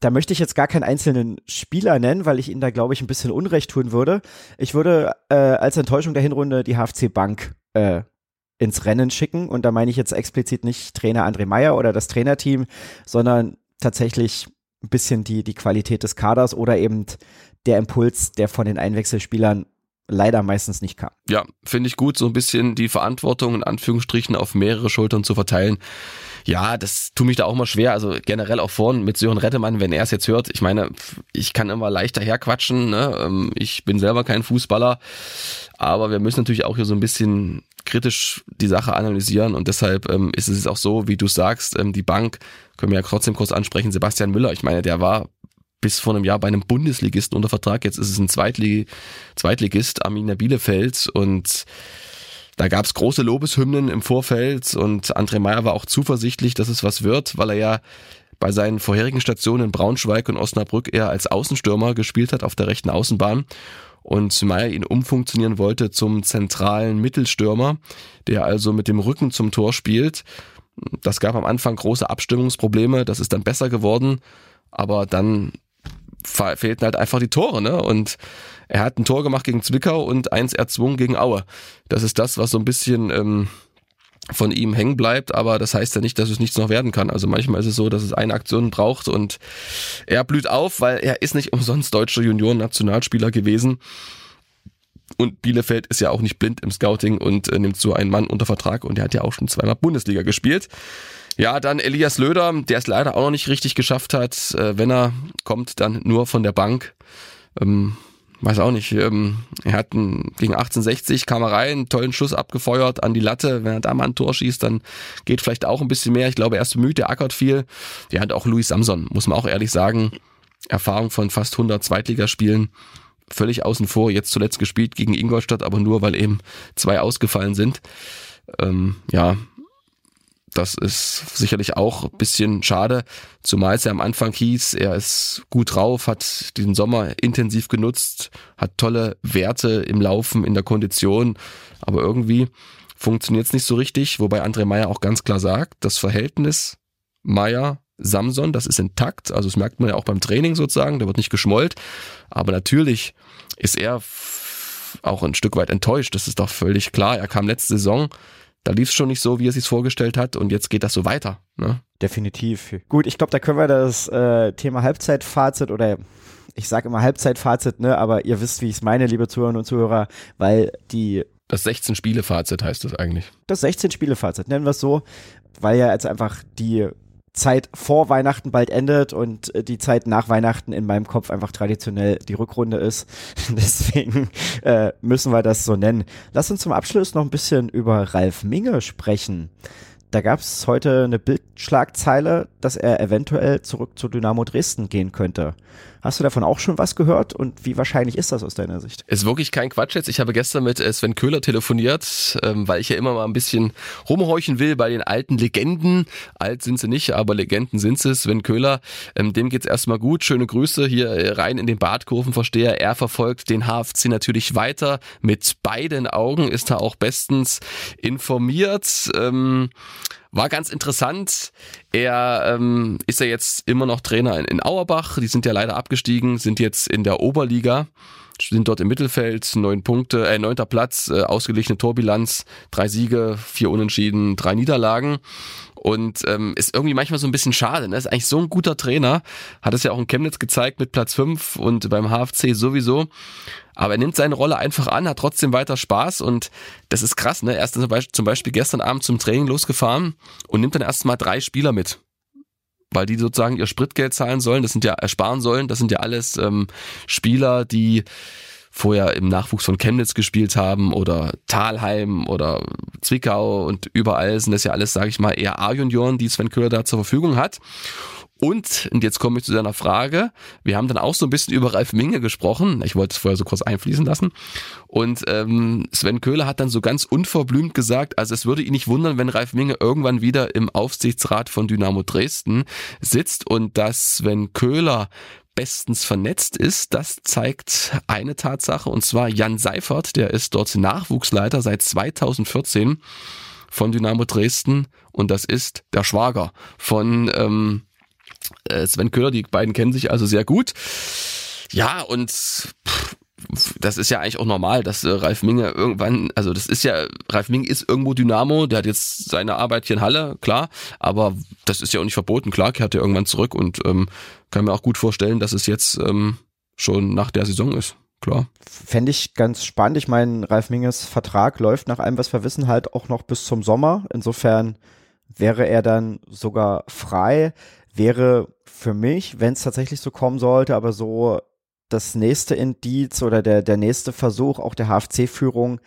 da möchte ich jetzt gar keinen einzelnen Spieler nennen, weil ich ihnen da, glaube ich, ein bisschen Unrecht tun würde. Ich würde äh, als Enttäuschung der Hinrunde die HFC Bank äh, ins Rennen schicken. Und da meine ich jetzt explizit nicht Trainer André Meyer oder das Trainerteam, sondern tatsächlich ein bisschen die, die Qualität des Kaders oder eben der Impuls, der von den Einwechselspielern leider meistens nicht kam. Ja, finde ich gut, so ein bisschen die Verantwortung in Anführungsstrichen auf mehrere Schultern zu verteilen. Ja, das tut mich da auch mal schwer. Also generell auch vorn mit Sören Rettemann, wenn er es jetzt hört. Ich meine, ich kann immer leichter herquatschen. Ne? Ähm, ich bin selber kein Fußballer. Aber wir müssen natürlich auch hier so ein bisschen kritisch die Sache analysieren und deshalb ähm, ist es auch so, wie du sagst, ähm, die Bank, können wir ja trotzdem kurz ansprechen, Sebastian Müller, ich meine, der war bis vor einem Jahr bei einem Bundesligisten unter Vertrag. Jetzt ist es ein Zweitlig Zweitligist, Arminia Bielefeld. Und da gab es große Lobeshymnen im Vorfeld. Und André Meyer war auch zuversichtlich, dass es was wird, weil er ja bei seinen vorherigen Stationen in Braunschweig und Osnabrück eher als Außenstürmer gespielt hat auf der rechten Außenbahn und Meyer ihn umfunktionieren wollte zum zentralen Mittelstürmer, der also mit dem Rücken zum Tor spielt. Das gab am Anfang große Abstimmungsprobleme, das ist dann besser geworden, aber dann fehlten halt einfach die Tore, ne? Und er hat ein Tor gemacht gegen Zwickau und eins erzwungen gegen Aue. Das ist das, was so ein bisschen ähm, von ihm hängen bleibt, aber das heißt ja nicht, dass es nichts noch werden kann. Also manchmal ist es so, dass es eine Aktion braucht und er blüht auf, weil er ist nicht umsonst deutscher Junioren-Nationalspieler gewesen. Und Bielefeld ist ja auch nicht blind im Scouting und äh, nimmt so einen Mann unter Vertrag und der hat ja auch schon zweimal Bundesliga gespielt. Ja, dann Elias Löder, der es leider auch noch nicht richtig geschafft hat. Äh, wenn er kommt, dann nur von der Bank. Ähm, weiß auch nicht, ähm, er hat einen, gegen 1860 kam er rein, einen tollen Schuss abgefeuert an die Latte. Wenn er da mal ein Tor schießt, dann geht vielleicht auch ein bisschen mehr. Ich glaube, er ist bemüht, der ackert viel. Der hat auch Luis Samson, muss man auch ehrlich sagen. Erfahrung von fast 100 Zweitligaspielen. Völlig außen vor, jetzt zuletzt gespielt gegen Ingolstadt, aber nur, weil eben zwei ausgefallen sind. Ähm, ja, das ist sicherlich auch ein bisschen schade, zumal es ja am Anfang hieß, er ist gut drauf, hat diesen Sommer intensiv genutzt, hat tolle Werte im Laufen, in der Kondition, aber irgendwie funktioniert es nicht so richtig, wobei André Meyer auch ganz klar sagt, das Verhältnis Meyer Samson, das ist intakt, also das merkt man ja auch beim Training sozusagen, da wird nicht geschmollt, aber natürlich ist er auch ein Stück weit enttäuscht, das ist doch völlig klar. Er kam letzte Saison da lief es schon nicht so, wie er sich vorgestellt hat und jetzt geht das so weiter. Ne? Definitiv. Gut, ich glaube, da können wir das äh, Thema Halbzeitfazit oder ich sage immer Halbzeitfazit, ne, aber ihr wisst, wie ich es meine, liebe Zuhörerinnen und Zuhörer, weil die das 16-Spiele-Fazit heißt das eigentlich. Das 16-Spiele-Fazit, nennen wir es so, weil ja jetzt einfach die Zeit vor Weihnachten bald endet und äh, die Zeit nach Weihnachten in meinem Kopf einfach traditionell die Rückrunde ist. [laughs] Deswegen äh, müssen wir das so nennen. Lass uns zum Abschluss noch ein bisschen über Ralf Minge sprechen. Da gab es heute eine Bildschlagzeile, dass er eventuell zurück zu Dynamo Dresden gehen könnte. Hast du davon auch schon was gehört und wie wahrscheinlich ist das aus deiner Sicht? Ist wirklich kein Quatsch jetzt. Ich habe gestern mit äh, Sven Köhler telefoniert, ähm, weil ich ja immer mal ein bisschen rumhorchen will bei den alten Legenden. Alt sind sie nicht, aber Legenden sind sie. Sven Köhler, ähm, dem geht's erstmal gut. Schöne Grüße hier äh, rein in den Badkurvenversteher. Er verfolgt den HFC natürlich weiter. Mit beiden Augen ist er auch bestens informiert. Ähm, war ganz interessant. Er ähm, ist ja jetzt immer noch Trainer in, in Auerbach. Die sind ja leider abgestiegen, sind jetzt in der Oberliga sind dort im Mittelfeld, neun Punkte, äh, neunter Platz, äh, ausgeglichene Torbilanz, drei Siege, vier Unentschieden, drei Niederlagen. Und ähm, ist irgendwie manchmal so ein bisschen schade. Ne? Ist eigentlich so ein guter Trainer. Hat es ja auch in Chemnitz gezeigt mit Platz fünf und beim HFC sowieso. Aber er nimmt seine Rolle einfach an, hat trotzdem weiter Spaß und das ist krass, ne? Er ist zum Beispiel gestern Abend zum Training losgefahren und nimmt dann erst mal drei Spieler mit. Weil die sozusagen ihr Spritgeld zahlen sollen, das sind ja ersparen sollen, das sind ja alles ähm, Spieler, die vorher im Nachwuchs von Chemnitz gespielt haben oder Talheim oder Zwickau und überall sind das ja alles, sage ich mal, eher A-Junioren, die Sven Köhler da zur Verfügung hat. Und, und jetzt komme ich zu deiner Frage. Wir haben dann auch so ein bisschen über Ralf Minge gesprochen. Ich wollte es vorher so kurz einfließen lassen. Und ähm, Sven Köhler hat dann so ganz unverblümt gesagt, also es würde ihn nicht wundern, wenn Ralf Minge irgendwann wieder im Aufsichtsrat von Dynamo Dresden sitzt und dass Sven Köhler bestens vernetzt ist, das zeigt eine Tatsache und zwar Jan Seifert, der ist dort Nachwuchsleiter seit 2014 von Dynamo Dresden und das ist der Schwager von ähm, äh, Sven Köhler, die beiden kennen sich also sehr gut. Ja, und pff, das ist ja eigentlich auch normal, dass äh, Ralf Minge irgendwann, also das ist ja, Ralf Minge ist irgendwo Dynamo, der hat jetzt seine Arbeit hier in Halle, klar, aber das ist ja auch nicht verboten, klar, kehrt er irgendwann zurück und ähm, kann mir auch gut vorstellen, dass es jetzt ähm, schon nach der Saison ist. Klar. Fände ich ganz spannend. Ich meine, Ralf Minges Vertrag läuft nach allem, was wir wissen, halt auch noch bis zum Sommer. Insofern wäre er dann sogar frei wäre für mich, wenn es tatsächlich so kommen sollte, aber so das nächste Indiz oder der, der nächste Versuch auch der HFC-Führung,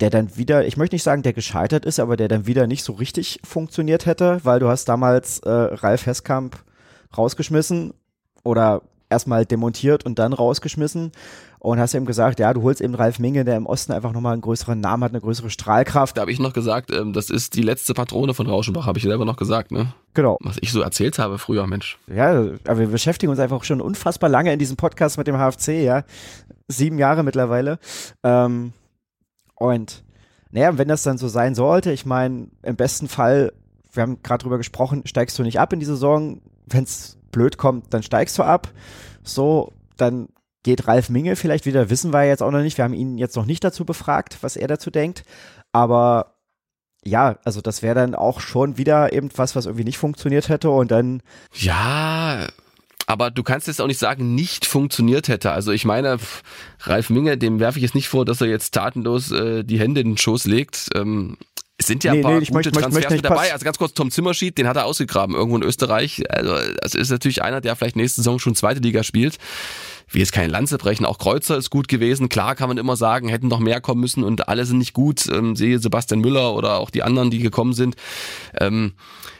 der dann wieder, ich möchte nicht sagen, der gescheitert ist, aber der dann wieder nicht so richtig funktioniert hätte, weil du hast damals äh, Ralf Heskamp rausgeschmissen, oder erstmal demontiert und dann rausgeschmissen und hast ihm gesagt, ja, du holst eben Ralf Minge, der im Osten einfach nochmal einen größeren Namen hat, eine größere Strahlkraft. Da habe ich noch gesagt, ähm, das ist die letzte Patrone von Rauschenbach, habe ich selber noch gesagt, ne? Genau. Was ich so erzählt habe früher, Mensch. Ja, aber wir beschäftigen uns einfach schon unfassbar lange in diesem Podcast mit dem HFC, ja. Sieben Jahre mittlerweile. Ähm, und naja, wenn das dann so sein sollte, ich meine, im besten Fall, wir haben gerade drüber gesprochen, steigst du nicht ab in die Saison. Wenn es blöd kommt, dann steigst du ab. So, dann geht Ralf Minge vielleicht wieder, wissen wir jetzt auch noch nicht. Wir haben ihn jetzt noch nicht dazu befragt, was er dazu denkt. Aber ja, also das wäre dann auch schon wieder irgendwas, was irgendwie nicht funktioniert hätte und dann. Ja, aber du kannst jetzt auch nicht sagen, nicht funktioniert hätte. Also ich meine, Ralf Minge, dem werfe ich jetzt nicht vor, dass er jetzt tatenlos äh, die Hände in den Schoß legt. Ähm, es sind ja ein paar nee, gute möchte, Transfers möchte mit dabei. Also ganz kurz, Tom Zimmerschied, den hat er ausgegraben irgendwo in Österreich. Also das ist natürlich einer, der vielleicht nächste Saison schon zweite Liga spielt will jetzt keine Lanze brechen, auch Kreuzer ist gut gewesen. Klar kann man immer sagen, hätten noch mehr kommen müssen und alle sind nicht gut. Ähm, sehe Sebastian Müller oder auch die anderen, die gekommen sind. Ähm,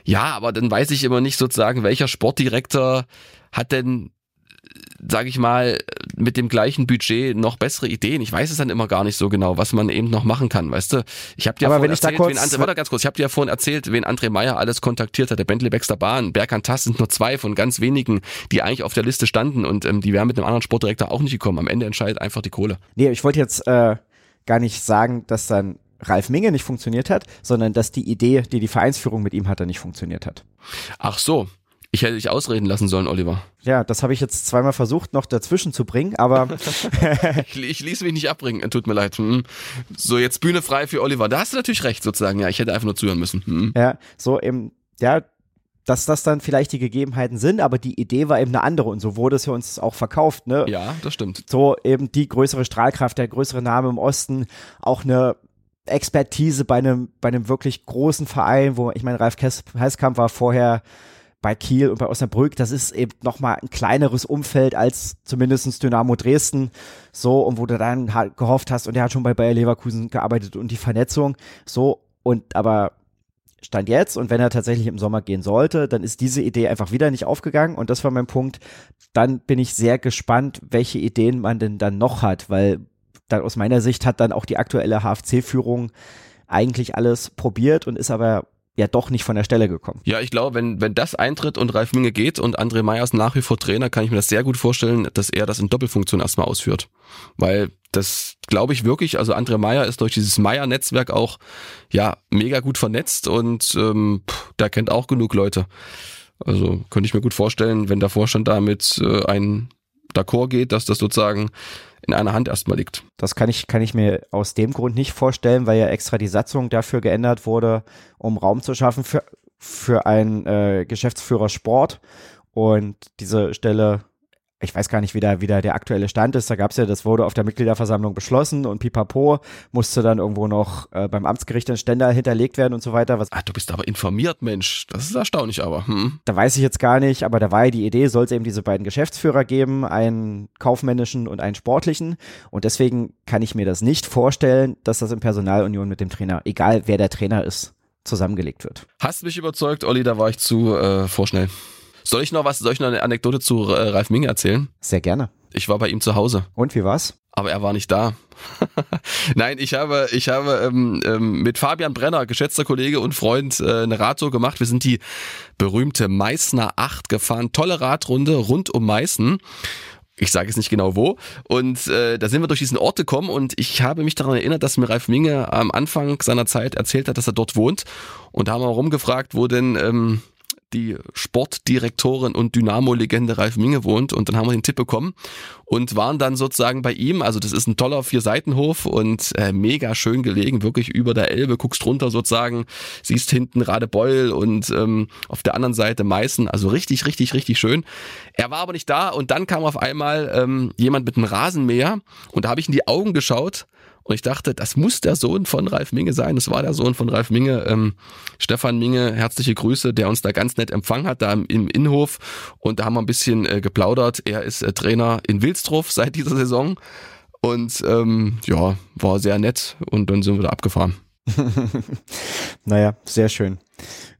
ja, aber dann weiß ich immer nicht sozusagen, welcher Sportdirektor hat denn sage ich mal, mit dem gleichen Budget noch bessere Ideen. Ich weiß es dann immer gar nicht so genau, was man eben noch machen kann, weißt du? Ich habe dir Aber vorhin erzählt, wen André, warte ganz kurz, ich habe dir ja vorhin erzählt, wen André Meyer alles kontaktiert hat, der Bentley Baxter Bahn, Berkan Tass sind nur zwei von ganz wenigen, die eigentlich auf der Liste standen und ähm, die wären mit einem anderen Sportdirektor auch nicht gekommen. Am Ende entscheidet einfach die Kohle. Nee, ich wollte jetzt äh, gar nicht sagen, dass dann Ralf Minge nicht funktioniert hat, sondern dass die Idee, die die Vereinsführung mit ihm hatte, nicht funktioniert hat. Ach so, ich hätte dich ausreden lassen sollen, Oliver. Ja, das habe ich jetzt zweimal versucht, noch dazwischen zu bringen, aber. [laughs] [laughs] ich, ich ließ mich nicht abbringen, tut mir leid. Hm. So, jetzt Bühne frei für Oliver. Da hast du natürlich recht, sozusagen. Ja, ich hätte einfach nur zuhören müssen. Hm. Ja, so eben, ja, dass das dann vielleicht die Gegebenheiten sind, aber die Idee war eben eine andere und so wurde es ja uns auch verkauft, ne? Ja, das stimmt. So eben die größere Strahlkraft, der größere Name im Osten, auch eine Expertise bei einem, bei einem wirklich großen Verein, wo, ich meine, Ralf Heißkamp war vorher bei Kiel und bei Osnabrück, das ist eben nochmal ein kleineres Umfeld als zumindestens Dynamo Dresden, so, und wo du dann halt gehofft hast, und der hat schon bei Bayer Leverkusen gearbeitet und die Vernetzung, so, und aber Stand jetzt, und wenn er tatsächlich im Sommer gehen sollte, dann ist diese Idee einfach wieder nicht aufgegangen, und das war mein Punkt, dann bin ich sehr gespannt, welche Ideen man denn dann noch hat, weil dann aus meiner Sicht hat dann auch die aktuelle HFC-Führung eigentlich alles probiert und ist aber ja doch nicht von der Stelle gekommen. Ja, ich glaube, wenn, wenn das eintritt und Ralf Minge geht und André Meyers nach wie vor Trainer, kann ich mir das sehr gut vorstellen, dass er das in Doppelfunktion erstmal ausführt. Weil das glaube ich wirklich, also André Meyer ist durch dieses Meyer-Netzwerk auch ja mega gut vernetzt und ähm, der kennt auch genug Leute. Also könnte ich mir gut vorstellen, wenn der Vorstand damit äh, ein d'accord geht, dass das sozusagen in einer Hand erstmal liegt. Das kann ich, kann ich mir aus dem Grund nicht vorstellen, weil ja extra die Satzung dafür geändert wurde, um Raum zu schaffen für, für einen äh, Geschäftsführer Sport. Und diese Stelle ich weiß gar nicht, wie da, wie da der aktuelle Stand ist. Da gab es ja, das wurde auf der Mitgliederversammlung beschlossen und pipapo musste dann irgendwo noch äh, beim Amtsgericht ein Ständer hinterlegt werden und so weiter. Was ah, du bist aber informiert, Mensch. Das ist erstaunlich aber. Hm. Da weiß ich jetzt gar nicht, aber da war ja die Idee, soll es eben diese beiden Geschäftsführer geben, einen kaufmännischen und einen sportlichen. Und deswegen kann ich mir das nicht vorstellen, dass das in Personalunion mit dem Trainer, egal wer der Trainer ist, zusammengelegt wird. Hast mich überzeugt, Olli, da war ich zu äh, vorschnell. Soll ich noch was, soll ich noch eine Anekdote zu äh, Ralf Minge erzählen? Sehr gerne. Ich war bei ihm zu Hause. Und wie war's? Aber er war nicht da. [laughs] Nein, ich habe, ich habe ähm, ähm, mit Fabian Brenner, geschätzter Kollege und Freund, äh, eine Radtour gemacht. Wir sind die berühmte Meißner 8 gefahren. Tolle Radrunde rund um Meißen ich sage jetzt nicht genau wo. Und äh, da sind wir durch diesen Ort gekommen und ich habe mich daran erinnert, dass mir Ralf Minge am Anfang seiner Zeit erzählt hat, dass er dort wohnt. Und da haben wir rumgefragt, wo denn ähm, die Sportdirektorin und Dynamo-Legende Ralf Minge wohnt und dann haben wir den Tipp bekommen und waren dann sozusagen bei ihm. Also das ist ein toller Vier-Seitenhof und äh, mega schön gelegen, wirklich über der Elbe, guckst runter sozusagen, siehst hinten Radebeul und ähm, auf der anderen Seite Meißen, also richtig, richtig, richtig schön. Er war aber nicht da und dann kam auf einmal ähm, jemand mit einem Rasenmäher und da habe ich in die Augen geschaut und ich dachte, das muss der Sohn von Ralf Minge sein. Das war der Sohn von Ralf Minge. Ähm, Stefan Minge, herzliche Grüße, der uns da ganz nett empfangen hat, da im Innenhof. Und da haben wir ein bisschen äh, geplaudert. Er ist äh, Trainer in Wilsdruff seit dieser Saison. Und ähm, ja, war sehr nett. Und dann sind wir da abgefahren. [laughs] Naja, sehr schön.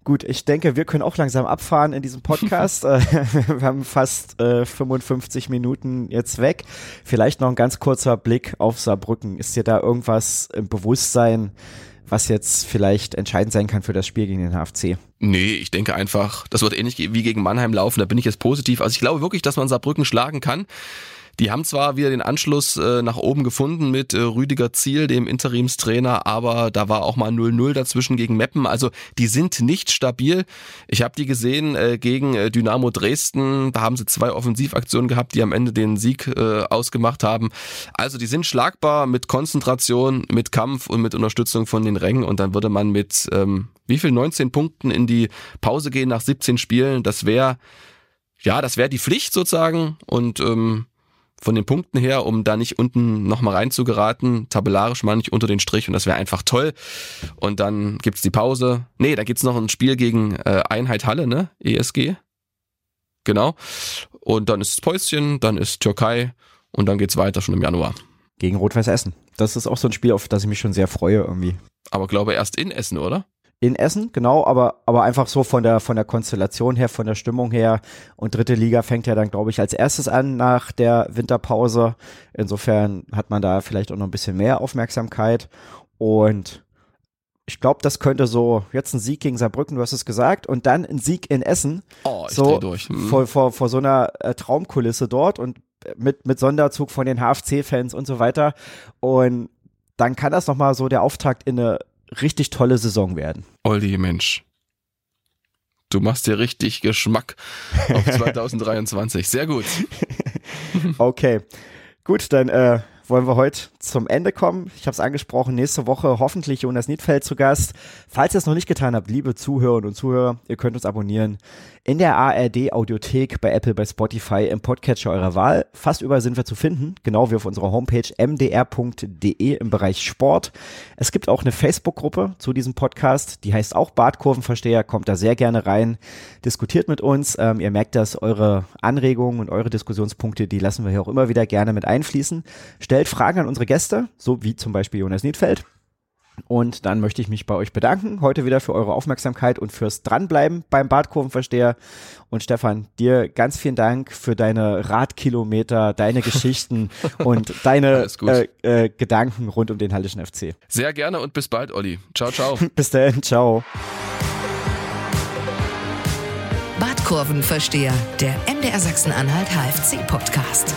Gut, ich denke, wir können auch langsam abfahren in diesem Podcast. [laughs] Äh, wir haben fast äh, 55 Minuten jetzt weg. Vielleicht noch ein ganz kurzer Blick auf Saarbrücken. Ist dir da irgendwas im Bewusstsein, was jetzt vielleicht entscheidend sein kann für das Spiel gegen den HFC? Nee, ich denke einfach, das wird ähnlich wie gegen Mannheim laufen. Da bin ich jetzt positiv. Also ich glaube wirklich, dass man Saarbrücken schlagen kann. Die haben zwar wieder den Anschluss äh, nach oben gefunden mit äh, Rüdiger Ziel, dem Interimstrainer, aber da war auch mal 0-0 dazwischen gegen Meppen. Also die sind nicht stabil. Ich habe die gesehen äh, gegen äh, Dynamo Dresden. Da haben sie zwei Offensivaktionen gehabt, die am Ende den Sieg äh, ausgemacht haben. Also die sind schlagbar mit Konzentration, mit Kampf und mit Unterstützung von den Rängen. Und dann würde man mit ähm, wie viel 19 Punkten in die Pause gehen nach 17 Spielen. Das wäre ja, das wäre die Pflicht sozusagen und ähm, von den Punkten her, um da nicht unten nochmal reinzugeraten. Tabellarisch meine ich unter den Strich und das wäre einfach toll. Und dann gibt's die Pause. Nee, da gibt's noch ein Spiel gegen äh, Einheit Halle, ne? ESG. Genau. Und dann ist Päuschen, dann ist Türkei und dann geht's weiter schon im Januar. Gegen Rot-Weiß Essen. Das ist auch so ein Spiel, auf das ich mich schon sehr freue irgendwie. Aber glaube erst in Essen, oder? In Essen, genau, aber, aber einfach so von der, von der Konstellation her, von der Stimmung her. Und dritte Liga fängt ja dann, glaube ich, als erstes an nach der Winterpause. Insofern hat man da vielleicht auch noch ein bisschen mehr Aufmerksamkeit. Und ich glaube, das könnte so jetzt ein Sieg gegen Saarbrücken, du hast es gesagt, und dann ein Sieg in Essen. Oh, ich so durch. Hm. Vor, vor, vor so einer äh, Traumkulisse dort und mit, mit Sonderzug von den HFC-Fans und so weiter. Und dann kann das nochmal so der Auftakt in eine richtig tolle Saison werden. Olli, Mensch. Du machst dir richtig Geschmack auf [laughs] 2023. Sehr gut. [laughs] okay. Gut, dann äh, wollen wir heute zum Ende kommen. Ich habe es angesprochen, nächste Woche hoffentlich Jonas Niedfeld zu Gast. Falls ihr es noch nicht getan habt, liebe Zuhörerinnen und Zuhörer, ihr könnt uns abonnieren in der ARD Audiothek, bei Apple, bei Spotify, im Podcatcher eurer Wahl. Fast überall sind wir zu finden, genau wie auf unserer Homepage mdr.de im Bereich Sport. Es gibt auch eine Facebook-Gruppe zu diesem Podcast, die heißt auch Bartkurvenversteher, kommt da sehr gerne rein, diskutiert mit uns. Ähm, ihr merkt, dass eure Anregungen und eure Diskussionspunkte, die lassen wir hier auch immer wieder gerne mit einfließen. Stellt Fragen an unsere Gäste, so wie zum Beispiel Jonas Niedfeld. Und dann möchte ich mich bei euch bedanken, heute wieder für eure Aufmerksamkeit und fürs Dranbleiben beim Badkurvenversteher. Und Stefan, dir ganz vielen Dank für deine Radkilometer, deine Geschichten [laughs] und deine äh, äh, Gedanken rund um den Hallischen FC. Sehr gerne und bis bald, Olli. Ciao, ciao. [laughs] bis dann, ciao. Badkurvenversteher, der MDR Sachsen-Anhalt HFC-Podcast.